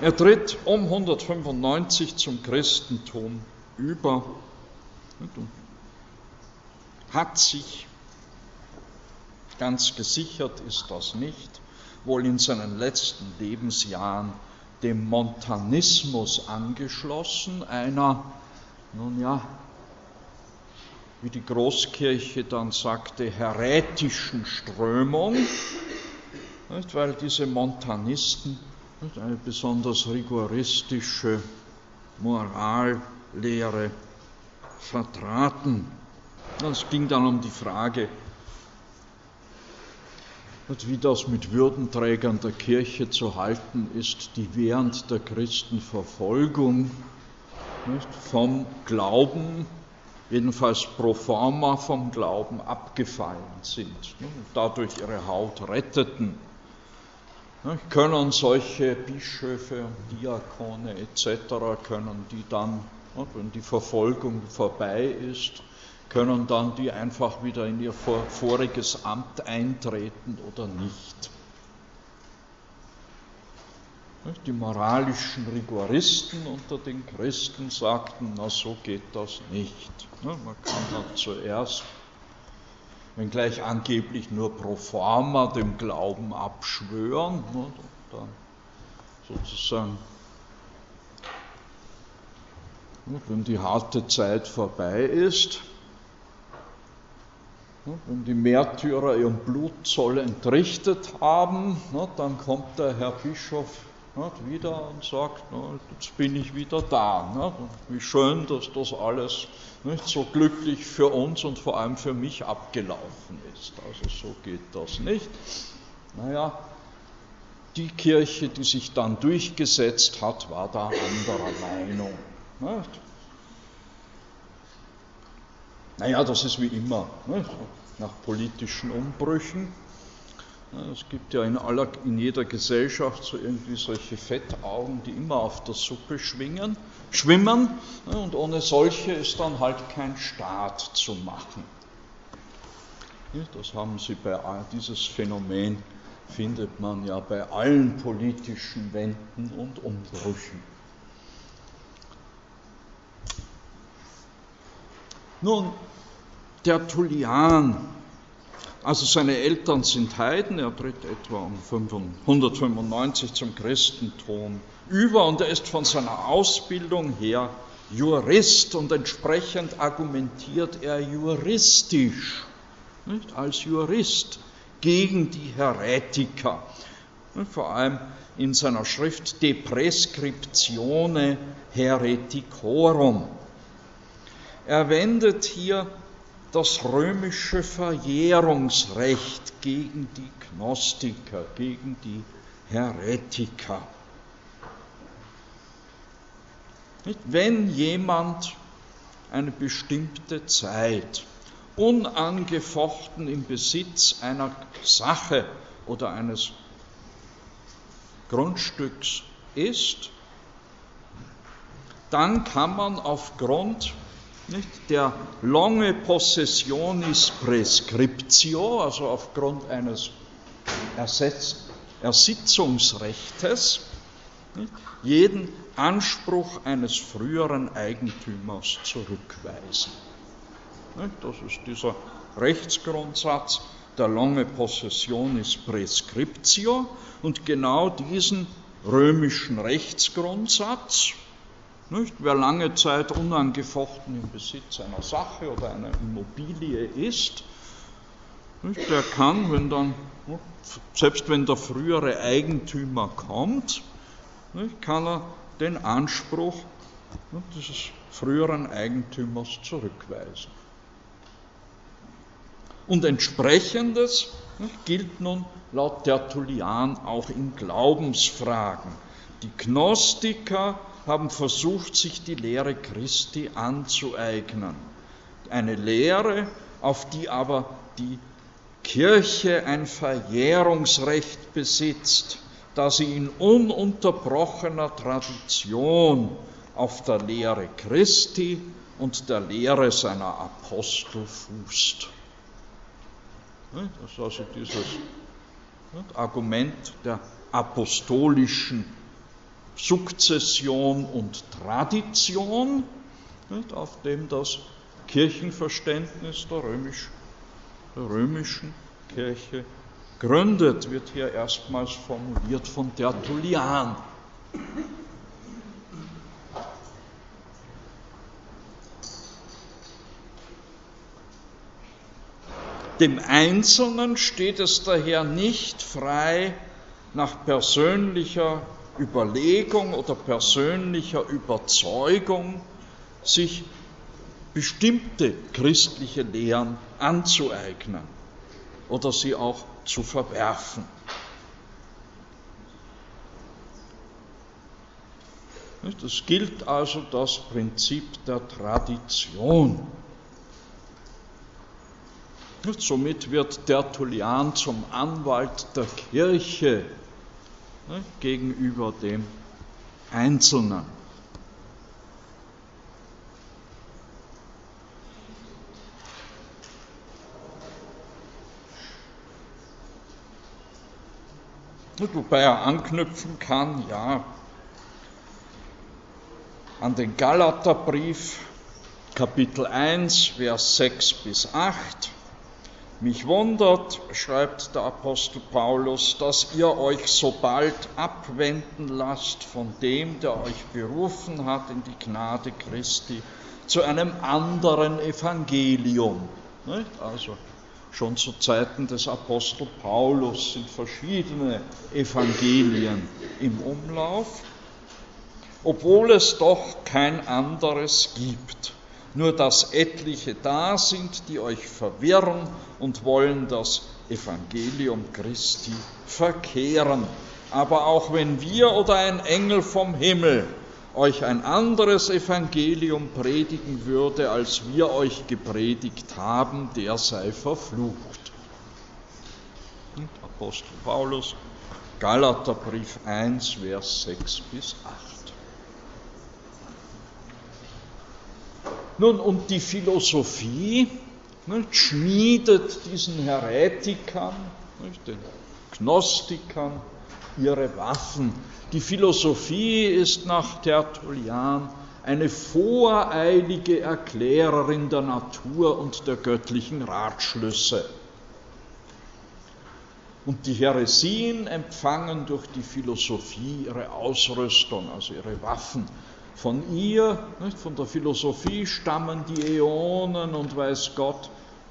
Er tritt um 195 zum Christentum über und hat sich, ganz gesichert ist das nicht, wohl in seinen letzten Lebensjahren dem Montanismus angeschlossen, einer, nun ja, wie die Großkirche dann sagte, herätischen Strömung, weil diese Montanisten eine besonders rigoristische Moral Lehre vertraten. Es ging dann um die Frage, wie das mit Würdenträgern der Kirche zu halten ist, die während der Christenverfolgung vom Glauben, jedenfalls pro forma vom Glauben abgefallen sind und dadurch ihre Haut retteten. Können solche Bischöfe, Diakone etc., können die dann wenn die Verfolgung vorbei ist, können dann die einfach wieder in ihr voriges Amt eintreten oder nicht. Die moralischen Rigoristen unter den Christen sagten, na so geht das nicht. Man kann dann zuerst, wenngleich angeblich nur pro forma dem Glauben abschwören, dann sozusagen wenn die harte Zeit vorbei ist, wenn die Märtyrer ihren Blutzoll entrichtet haben, dann kommt der Herr Bischof wieder und sagt, jetzt bin ich wieder da. Wie schön, dass das alles so glücklich für uns und vor allem für mich abgelaufen ist. Also so geht das nicht. Naja, die Kirche, die sich dann durchgesetzt hat, war da anderer Meinung. Naja, das ist wie immer, nicht? nach politischen Umbrüchen. Es gibt ja in, aller, in jeder Gesellschaft so irgendwie solche Fettaugen, die immer auf der Suppe schwingen, schwimmen und ohne solche ist dann halt kein Staat zu machen. Das haben Sie bei dieses Phänomen findet man ja bei allen politischen Wenden und Umbrüchen. Nun, der Tullian, also seine Eltern sind Heiden, er tritt etwa um 195 zum Christentum über und er ist von seiner Ausbildung her Jurist und entsprechend argumentiert er juristisch, nicht, als Jurist gegen die Heretiker. vor allem in seiner Schrift De Prescriptione Hereticorum. Er wendet hier das römische Verjährungsrecht gegen die Gnostiker, gegen die Heretiker. Wenn jemand eine bestimmte Zeit unangefochten im Besitz einer Sache oder eines Grundstücks ist, dann kann man aufgrund nicht, der longe possessionis prescriptio, also aufgrund eines Ersetz Ersitzungsrechtes, nicht, jeden Anspruch eines früheren Eigentümers zurückweisen. Das ist dieser Rechtsgrundsatz. Der longe possessionis prescriptio. Und genau diesen römischen Rechtsgrundsatz, nicht? wer lange Zeit unangefochten im Besitz einer Sache oder einer Immobilie ist, nicht? der kann, wenn dann, selbst wenn der frühere Eigentümer kommt, nicht? kann er den Anspruch dieses früheren Eigentümers zurückweisen. Und entsprechendes gilt nun laut Tertullian auch in Glaubensfragen. Die Gnostiker haben versucht, sich die Lehre Christi anzueignen. Eine Lehre, auf die aber die Kirche ein Verjährungsrecht besitzt, da sie in ununterbrochener Tradition auf der Lehre Christi und der Lehre seiner Apostel fußt. Das ist also dieses Argument der apostolischen Sukzession und Tradition, auf dem das Kirchenverständnis der, römisch, der römischen Kirche gründet, wird hier erstmals formuliert von Tertullian. Dem Einzelnen steht es daher nicht frei, nach persönlicher Überlegung oder persönlicher Überzeugung sich bestimmte christliche Lehren anzueignen oder sie auch zu verwerfen. Es gilt also das Prinzip der Tradition. Somit wird Tertullian zum Anwalt der Kirche ne, gegenüber dem Einzelnen. Wobei er anknüpfen kann, ja, an den Galaterbrief, Kapitel 1, Vers 6 bis 8 mich wundert, schreibt der Apostel Paulus, dass ihr euch so bald abwenden lasst von dem, der euch berufen hat in die Gnade Christi, zu einem anderen Evangelium. Also schon zu Zeiten des Apostel Paulus sind verschiedene Evangelien im Umlauf, obwohl es doch kein anderes gibt nur dass etliche da sind, die euch verwirren und wollen das Evangelium Christi verkehren. Aber auch wenn wir oder ein Engel vom Himmel euch ein anderes Evangelium predigen würde, als wir euch gepredigt haben, der sei verflucht. Und Apostel Paulus, Galaterbrief 1, Vers 6 bis 8. Nun, und die Philosophie ne, schmiedet diesen Heretikern, ne, den Gnostikern, ihre Waffen. Die Philosophie ist nach Tertullian eine voreilige Erklärerin der Natur und der göttlichen Ratschlüsse. Und die Heresien empfangen durch die Philosophie ihre Ausrüstung, also ihre Waffen. Von ihr, nicht, von der Philosophie stammen die Äonen und weiß Gott,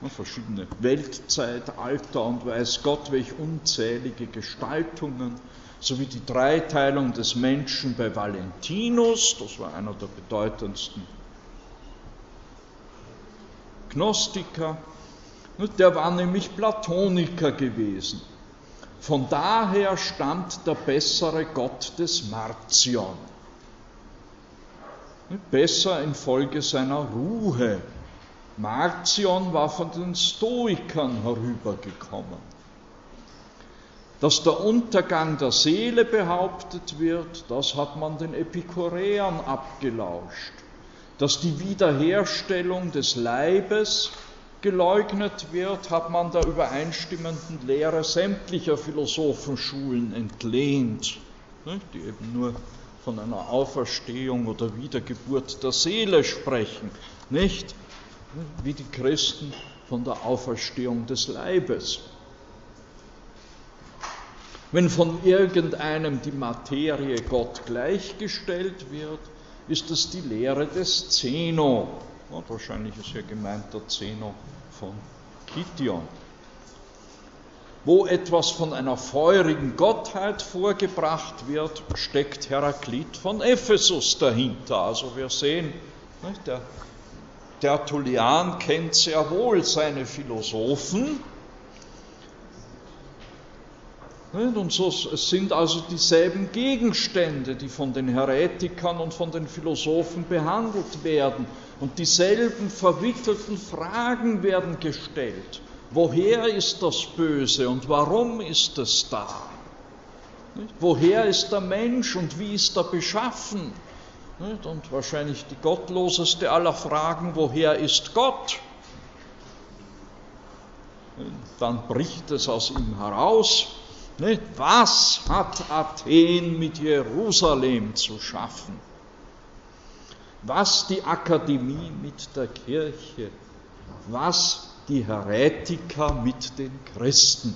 verschiedene Weltzeitalter und weiß Gott, welche unzählige Gestaltungen, sowie die Dreiteilung des Menschen bei Valentinus, das war einer der bedeutendsten Gnostiker, der war nämlich Platoniker gewesen. Von daher stammt der bessere Gott des Marcion. Besser infolge seiner Ruhe. Marcion war von den Stoikern herübergekommen. Dass der Untergang der Seele behauptet wird, das hat man den Epikureern abgelauscht. Dass die Wiederherstellung des Leibes geleugnet wird, hat man der übereinstimmenden Lehre sämtlicher Philosophenschulen entlehnt, die eben nur von einer Auferstehung oder Wiedergeburt der Seele sprechen, nicht wie die Christen von der Auferstehung des Leibes. Wenn von irgendeinem die Materie Gott gleichgestellt wird, ist es die Lehre des Zeno. Und wahrscheinlich ist hier gemeint der Zeno von Kition. Wo etwas von einer feurigen Gottheit vorgebracht wird, steckt Heraklit von Ephesus dahinter. Also wir sehen, der Tertullian kennt sehr wohl seine Philosophen. Und so sind also dieselben Gegenstände, die von den Heretikern und von den Philosophen behandelt werden. Und dieselben verwickelten Fragen werden gestellt. Woher ist das Böse und warum ist es da? Woher ist der Mensch und wie ist er beschaffen? Und wahrscheinlich die gottloseste aller Fragen, woher ist Gott? Dann bricht es aus ihm heraus. Was hat Athen mit Jerusalem zu schaffen? was die Akademie mit der Kirche, was die Heretiker mit den Christen.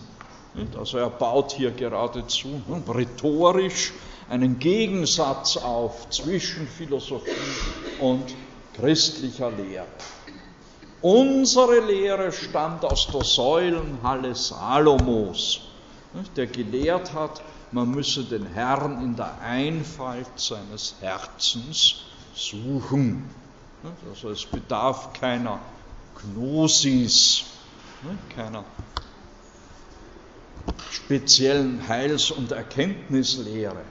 Also er baut hier geradezu rhetorisch einen Gegensatz auf zwischen Philosophie und christlicher Lehre. Unsere Lehre stammt aus der Säulenhalle Salomos, der gelehrt hat, man müsse den Herrn in der Einfalt seines Herzens suchen. Also es bedarf keiner Gnosis, keiner speziellen Heils- und Erkenntnislehre.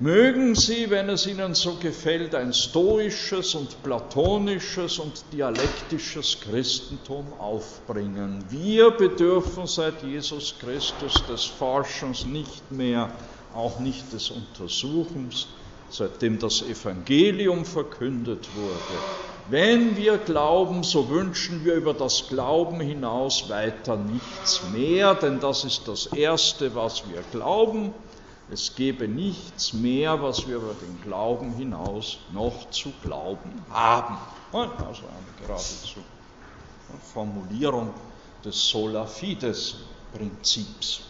Mögen Sie, wenn es Ihnen so gefällt, ein stoisches und platonisches und dialektisches Christentum aufbringen. Wir bedürfen seit Jesus Christus des Forschens nicht mehr auch nicht des Untersuchens, seitdem das Evangelium verkündet wurde. Wenn wir glauben, so wünschen wir über das Glauben hinaus weiter nichts mehr, denn das ist das Erste, was wir glauben. Es gebe nichts mehr, was wir über den Glauben hinaus noch zu glauben haben. Also eine geradezu Formulierung des Sola Fides Prinzips.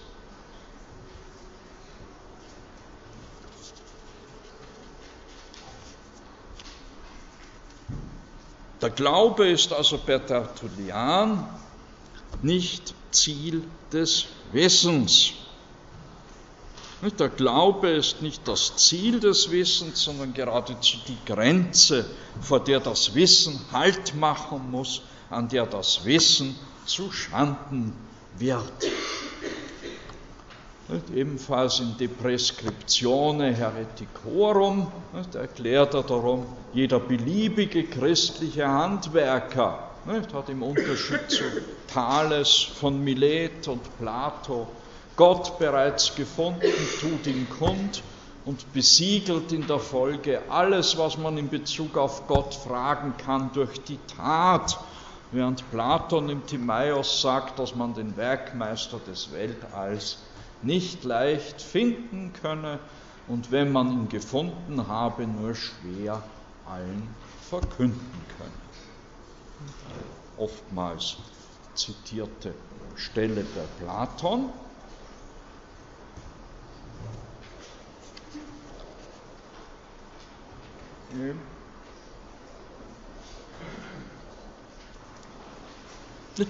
Der Glaube ist also per Tertullian nicht Ziel des Wissens. Der Glaube ist nicht das Ziel des Wissens, sondern geradezu die Grenze, vor der das Wissen Halt machen muss, an der das Wissen zu Schanden wird ebenfalls in De Prescriptione Hereticorum erklärt er darum, jeder beliebige christliche Handwerker hat im Unterschied zu Thales von Milet und Plato Gott bereits gefunden, tut ihn kund und besiegelt in der Folge alles, was man in Bezug auf Gott fragen kann, durch die Tat. Während Platon im Timaeus sagt, dass man den Werkmeister des Weltalls nicht leicht finden könne und wenn man ihn gefunden habe, nur schwer allen verkünden könne. Oftmals zitierte Stelle bei Platon.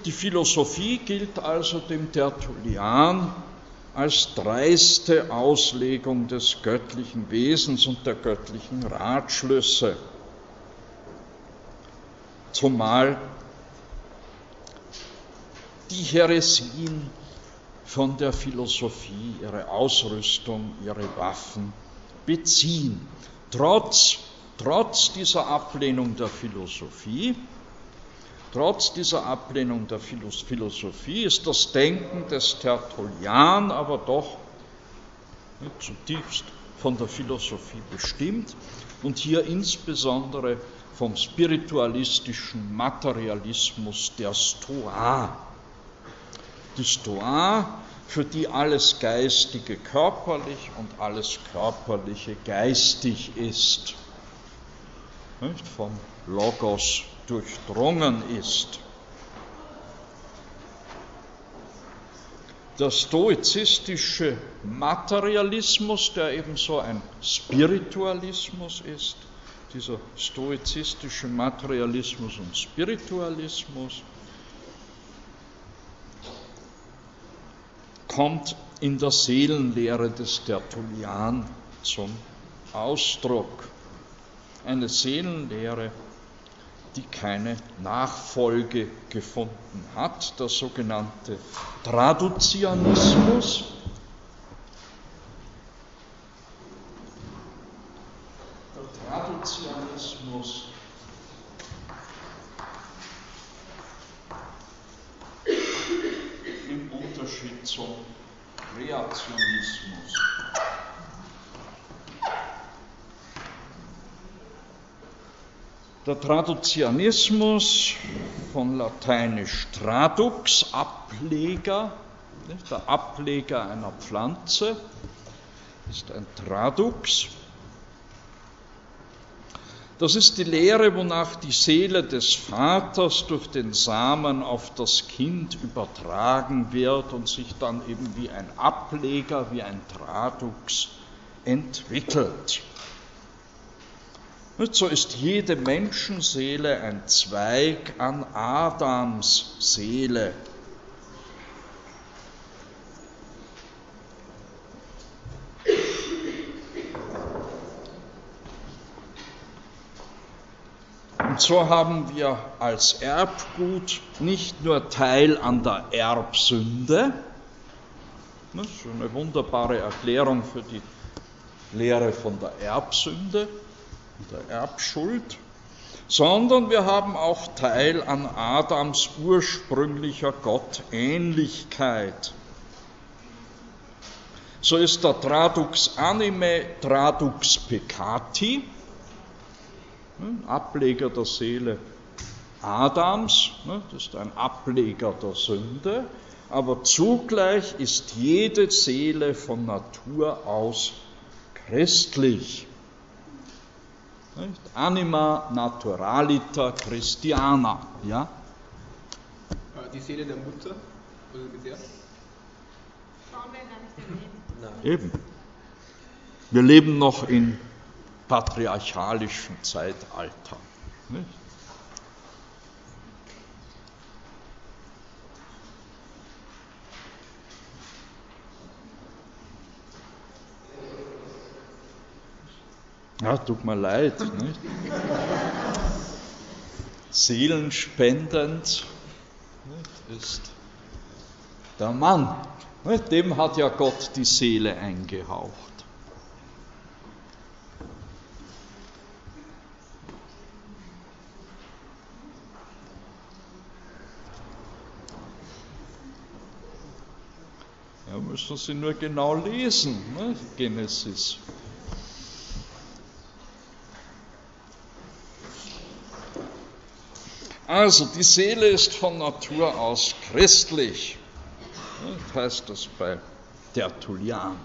Die Philosophie gilt also dem Tertullian als dreiste Auslegung des göttlichen Wesens und der göttlichen Ratschlüsse. Zumal die Heresien von der Philosophie ihre Ausrüstung, ihre Waffen beziehen. Trotz, trotz dieser Ablehnung der Philosophie Trotz dieser Ablehnung der Philosophie ist das Denken des Tertullian aber doch zutiefst von der Philosophie bestimmt und hier insbesondere vom spiritualistischen Materialismus der Stoa. Die Stoa, für die alles Geistige körperlich und alles Körperliche geistig ist. Nicht? Vom Logos durchdrungen ist. Der stoizistische Materialismus, der ebenso ein Spiritualismus ist, dieser stoizistische Materialismus und Spiritualismus, kommt in der Seelenlehre des Tertullian zum Ausdruck. Eine Seelenlehre, die keine Nachfolge gefunden hat, der sogenannte Traduzianismus. Der Traduzianismus im Unterschied zum Kreationismus. Der Traduzianismus von lateinisch tradux, Ableger, der Ableger einer Pflanze, ist ein Tradux. Das ist die Lehre, wonach die Seele des Vaters durch den Samen auf das Kind übertragen wird und sich dann eben wie ein Ableger, wie ein Tradux entwickelt. So ist jede Menschenseele ein Zweig an Adams Seele. Und so haben wir als Erbgut nicht nur Teil an der Erbsünde, das ist eine wunderbare Erklärung für die Lehre von der Erbsünde, der Erbschuld, sondern wir haben auch Teil an Adams ursprünglicher Gottähnlichkeit. So ist der Tradux anime Tradux peccati, Ableger der Seele Adams, das ist ein Ableger der Sünde, aber zugleich ist jede Seele von Natur aus christlich. Nicht? Anima naturalita Christiana. Ja? Äh, die Seele der Mutter, oder mit der? Eben. Wir leben noch in patriarchalischen Zeitalter. Nicht? Ja, tut mir leid. Nicht? Seelenspendend ist der Mann. Dem hat ja Gott die Seele eingehaucht. Ja, müssen Sie nur genau lesen, ne? Genesis Also, die Seele ist von Natur aus christlich. Das heißt das bei Tertullian.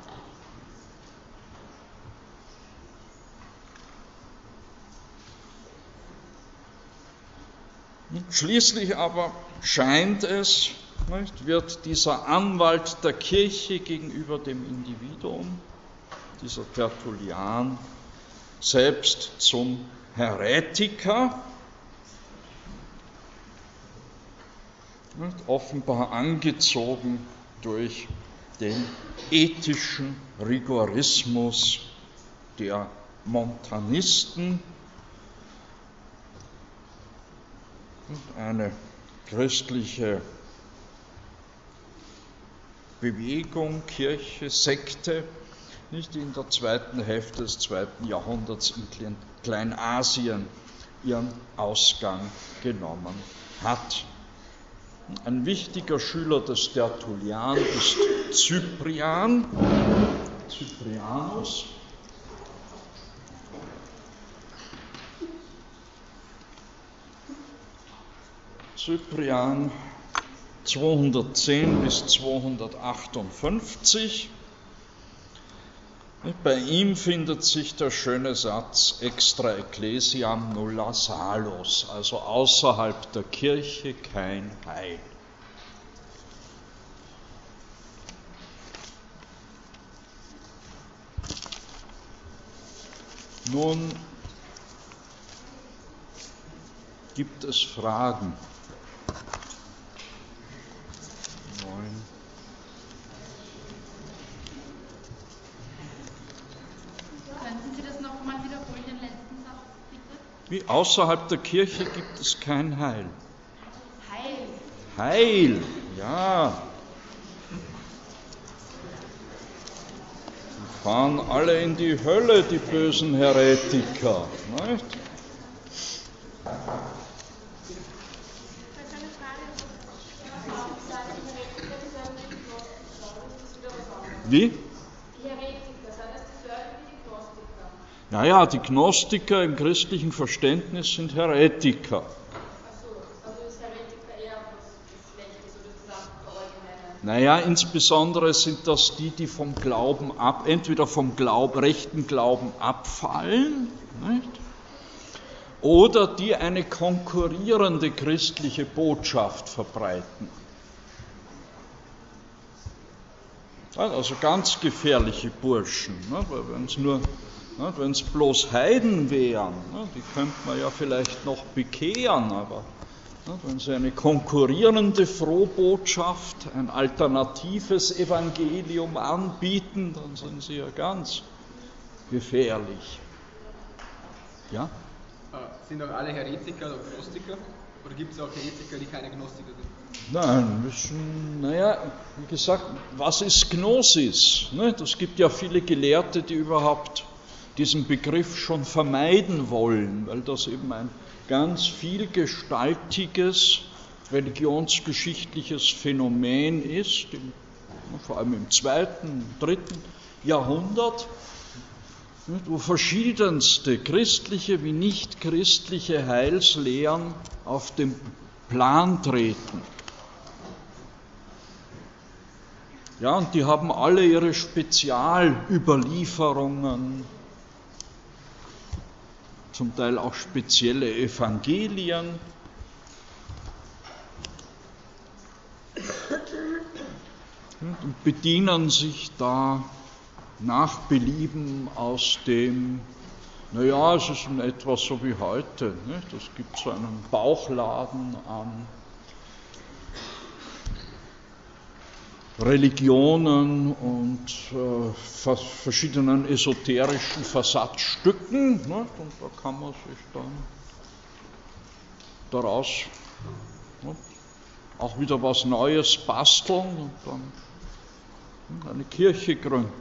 Schließlich aber scheint es, nicht, wird dieser Anwalt der Kirche gegenüber dem Individuum, dieser Tertullian, selbst zum Heretiker, offenbar angezogen durch den ethischen Rigorismus der Montanisten. Eine christliche Bewegung, Kirche, Sekte, nicht in der zweiten Hälfte des zweiten Jahrhunderts in Kleinasien ihren Ausgang genommen hat. Ein wichtiger Schüler des Tertullian ist Cyprian, Cyprianus. Cyprian 210 bis 258. Bei ihm findet sich der schöne Satz extra ecclesiam nulla salus, also außerhalb der Kirche kein Heil. Nun gibt es Fragen. Wie außerhalb der Kirche gibt es kein Heil. Heil. Heil, ja. Die fahren alle in die Hölle, die bösen Heretiker. Nicht? Wie? Naja, die Gnostiker im christlichen Verständnis sind Heretiker. Naja, insbesondere sind das die, die vom Glauben ab, entweder vom Glaub, rechten Glauben abfallen, nicht? oder die eine konkurrierende christliche Botschaft verbreiten. Also ganz gefährliche Burschen, ne? weil wenn es nur wenn es bloß Heiden wären, die könnte man ja vielleicht noch bekehren, aber wenn sie eine konkurrierende Frohbotschaft, ein alternatives Evangelium anbieten, dann sind sie ja ganz gefährlich. Ja? Äh, sind auch alle Heretiker oder Gnostiker? Oder gibt es auch Heretiker, die keine Gnostiker sind? Nein, müssen, naja, wie gesagt, was ist Gnosis? Es gibt ja viele Gelehrte, die überhaupt diesen Begriff schon vermeiden wollen, weil das eben ein ganz vielgestaltiges religionsgeschichtliches Phänomen ist, im, vor allem im zweiten, dritten Jahrhundert, wo verschiedenste christliche wie nicht christliche Heilslehren auf den Plan treten. Ja, und die haben alle ihre Spezialüberlieferungen, zum Teil auch spezielle Evangelien. Und bedienen sich da nach Belieben aus dem, naja, es ist etwas so wie heute. Es gibt so einen Bauchladen an Religionen und äh, verschiedenen esoterischen Versatzstücken. Ne? Und da kann man sich dann daraus ne, auch wieder was Neues basteln und dann ne, eine Kirche gründen.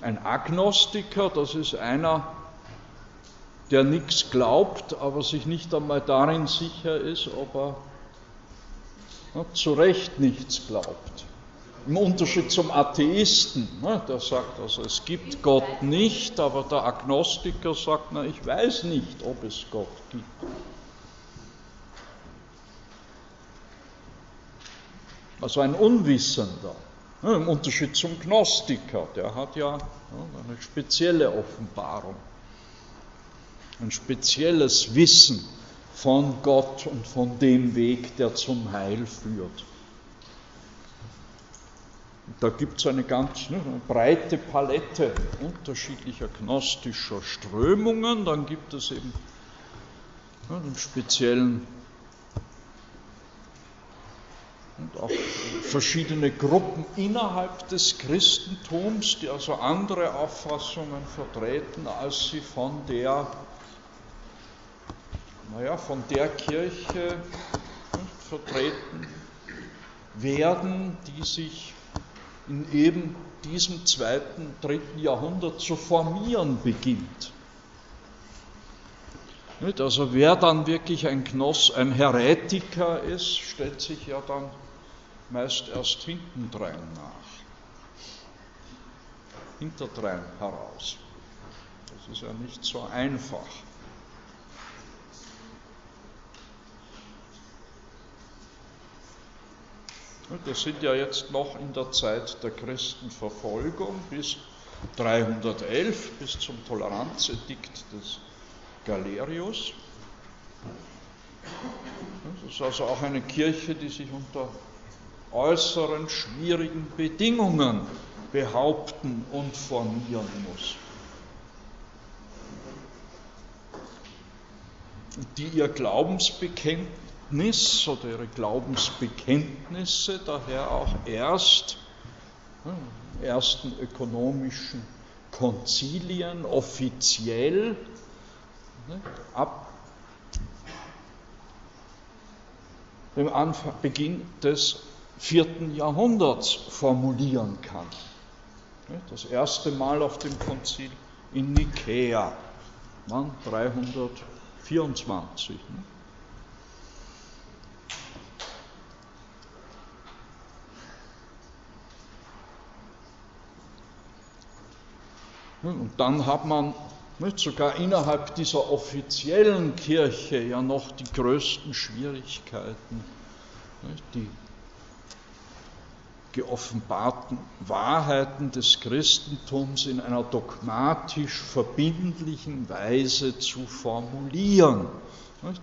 Ein Agnostiker, das ist einer, der nichts glaubt, aber sich nicht einmal darin sicher ist, ob er ja, zu Recht nichts glaubt. Im Unterschied zum Atheisten, ne, der sagt also, es gibt Gott nicht, aber der Agnostiker sagt, na, ich weiß nicht, ob es Gott gibt. Also ein Unwissender, ne, im Unterschied zum Gnostiker, der hat ja eine spezielle Offenbarung ein spezielles Wissen von Gott und von dem Weg, der zum Heil führt. Da gibt es eine ganz ne, eine breite Palette unterschiedlicher gnostischer Strömungen. Dann gibt es eben ne, speziellen und auch verschiedene Gruppen innerhalb des Christentums, die also andere Auffassungen vertreten, als sie von der, naja, von der Kirche vertreten werden, die sich in eben diesem zweiten, dritten Jahrhundert zu formieren beginnt. Also wer dann wirklich ein Gnoss, ein Heretiker ist, stellt sich ja dann meist erst hintendrein nach. Hinterdrein heraus. Das ist ja nicht so einfach. Wir sind ja jetzt noch in der Zeit der Christenverfolgung bis 311, bis zum Toleranzedikt des Galerius. Das ist also auch eine Kirche, die sich unter äußeren schwierigen Bedingungen behaupten und formieren muss. Die ihr Glaubensbekenntnis oder ihre Glaubensbekenntnisse daher auch erst im ersten ökonomischen Konzilien offiziell ab dem Anfang, Beginn des vierten Jahrhunderts formulieren kann. Das erste Mal auf dem Konzil in Nikäa, 324. Und dann hat man sogar innerhalb dieser offiziellen Kirche ja noch die größten Schwierigkeiten, die geoffenbarten Wahrheiten des Christentums in einer dogmatisch verbindlichen Weise zu formulieren.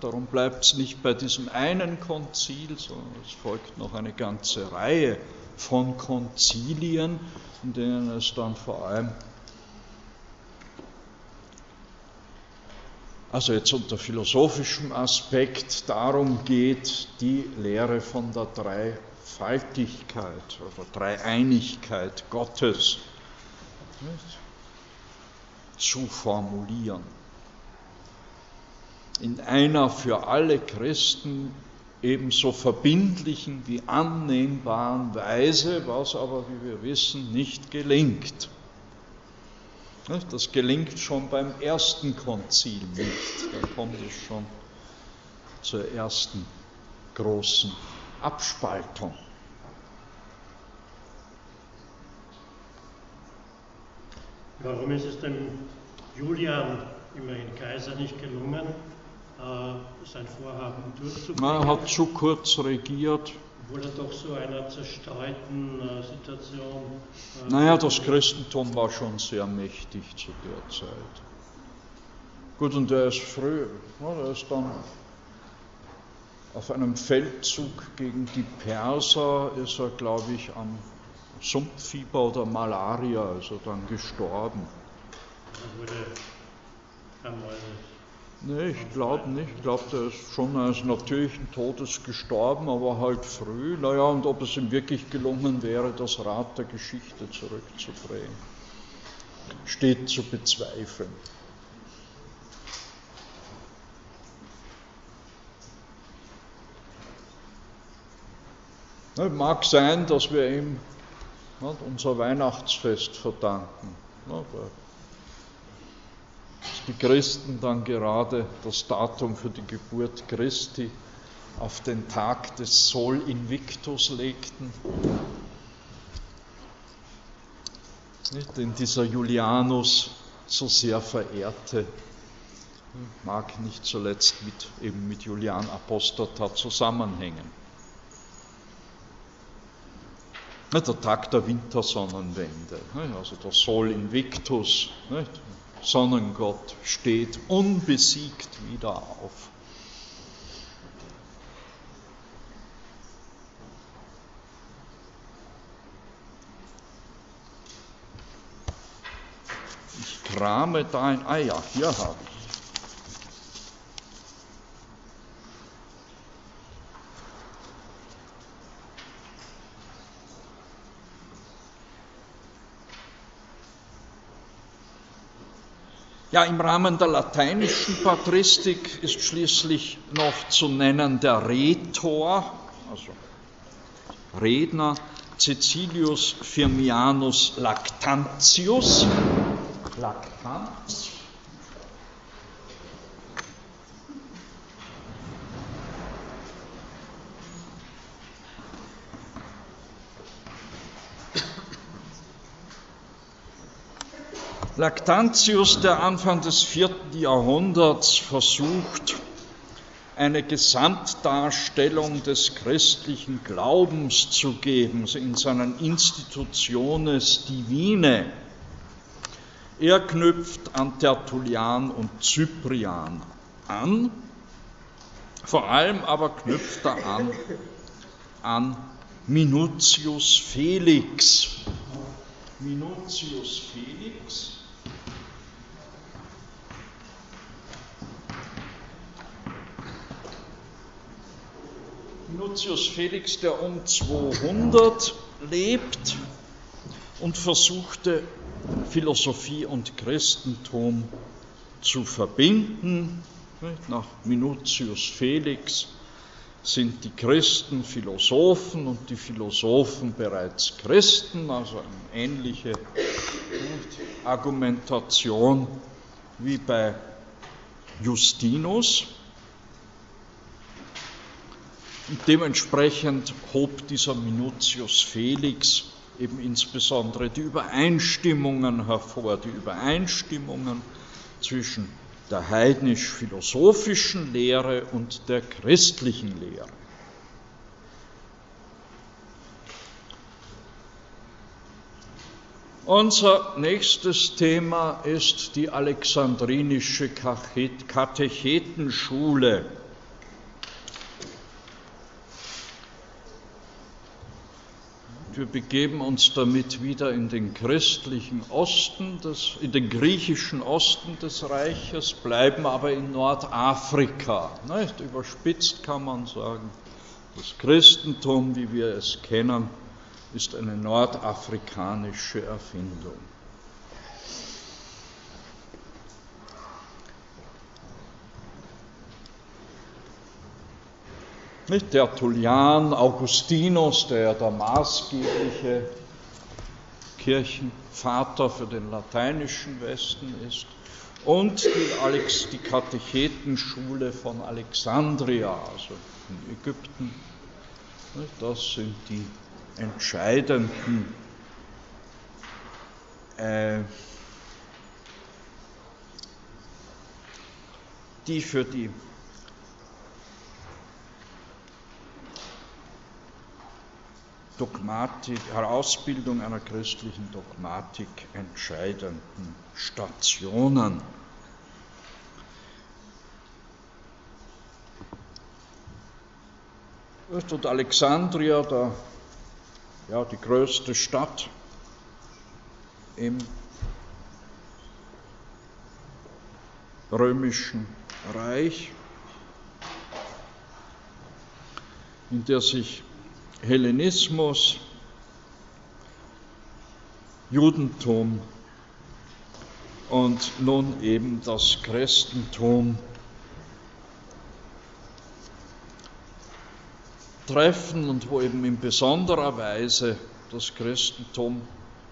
Darum bleibt es nicht bei diesem einen Konzil, sondern es folgt noch eine ganze Reihe von Konzilien, in denen es dann vor allem, also jetzt unter philosophischem Aspekt, darum geht, die Lehre von der drei Dreifaltigkeit oder Dreieinigkeit Gottes zu formulieren. In einer für alle Christen ebenso verbindlichen wie annehmbaren Weise, was aber, wie wir wissen, nicht gelingt. Das gelingt schon beim ersten Konzil nicht. Da kommt es schon zur ersten großen Abspaltung. Warum ist es dem Julian, immerhin Kaiser, nicht gelungen, äh, sein Vorhaben durchzubringen? Er hat zu kurz regiert. Er doch so einer zerstreuten äh, Situation. Äh, naja, das Christentum war schon sehr mächtig zu der Zeit. Gut, und er ist früh, er ist dann auf einem Feldzug gegen die Perser, ist er, glaube ich, am Sumpffieber oder Malaria er dann gestorben. Er wurde ermordet. Nee, ich glaube nicht. Ich glaube, der ist schon eines natürlichen Todes gestorben, aber halt früh. Naja, und ob es ihm wirklich gelungen wäre, das Rad der Geschichte zurückzudrehen, steht zu bezweifeln. Mag sein, dass wir ihm unser Weihnachtsfest verdanken. Die Christen dann gerade das Datum für die Geburt Christi auf den Tag des Sol Invictus legten, den dieser Julianus so sehr verehrte, mag nicht zuletzt mit, eben mit Julian Apostatat zusammenhängen. Der Tag der Wintersonnenwende, also der Sol Invictus, Sonnengott steht unbesiegt wieder auf. Ich krame dein Eier, hier habe Ja, im Rahmen der lateinischen Patristik ist schließlich noch zu nennen der Rhetor, also Redner, Cecilius Firmianus Lactantius. Lactantius. Lactantius, der Anfang des vierten Jahrhunderts versucht, eine Gesamtdarstellung des christlichen Glaubens zu geben in seinen Institutiones Divine. Er knüpft an Tertullian und Cyprian an, vor allem aber knüpft er an an Minutius Felix. Minutius Felix Minutius Felix, der um 200 lebt und versuchte, Philosophie und Christentum zu verbinden. Nach Minutius Felix sind die Christen Philosophen und die Philosophen bereits Christen, also eine ähnliche Argumentation wie bei Justinus. Dementsprechend hob dieser Minutius Felix eben insbesondere die Übereinstimmungen hervor, die Übereinstimmungen zwischen der heidnisch-philosophischen Lehre und der christlichen Lehre. Unser nächstes Thema ist die alexandrinische Katechetenschule. Wir begeben uns damit wieder in den christlichen Osten, des, in den griechischen Osten des Reiches, bleiben aber in Nordafrika. Nicht? Überspitzt kann man sagen, das Christentum, wie wir es kennen, ist eine nordafrikanische Erfindung. Nicht? Tertullian, Augustinus, der der maßgebliche Kirchenvater für den lateinischen Westen ist, und die, Alex, die Katechetenschule von Alexandria, also in Ägypten. Das sind die entscheidenden äh, die für die Dogmatik, Herausbildung einer christlichen Dogmatik entscheidenden Stationen. Und Alexandria, der, ja, die größte Stadt im römischen Reich, in der sich Hellenismus, Judentum und nun eben das Christentum treffen und wo eben in besonderer Weise das Christentum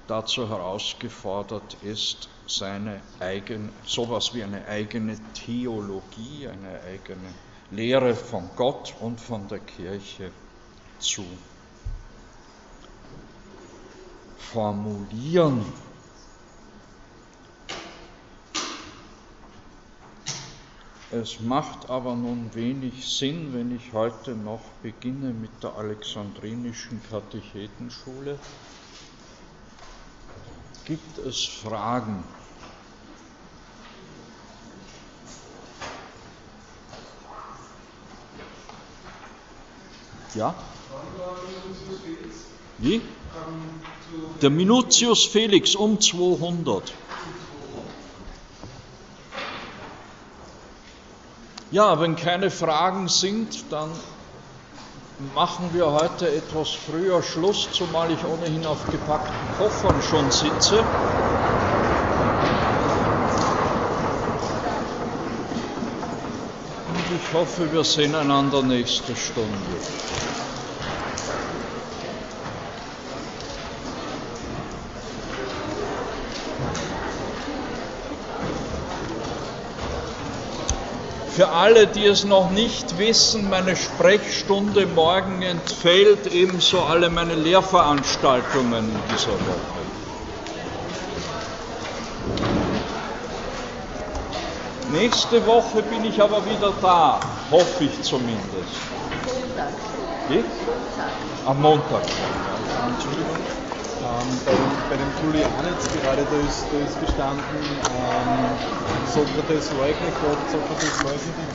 dazu herausgefordert ist, seine eigene, sowas wie eine eigene Theologie, eine eigene Lehre von Gott und von der Kirche zu formulieren. Es macht aber nun wenig Sinn, wenn ich heute noch beginne mit der Alexandrinischen Katechetenschule. Gibt es Fragen? Ja? Wie? Der Minutius Felix um 200. Ja, wenn keine Fragen sind, dann machen wir heute etwas früher Schluss, zumal ich ohnehin auf gepackten Koffern schon sitze. Und ich hoffe, wir sehen einander nächste Stunde. Für alle, die es noch nicht wissen, meine Sprechstunde morgen entfällt, ebenso alle meine Lehrveranstaltungen in dieser Woche. Nächste Woche bin ich aber wieder da, hoffe ich zumindest. Montag. Wie? Montag. Am Montag. Entschuldigung, ähm, bei, bei dem Julianitz gerade, da ist, da ist gestanden, ähm, Sokrates leugnet Gott, Sokrates leugnet den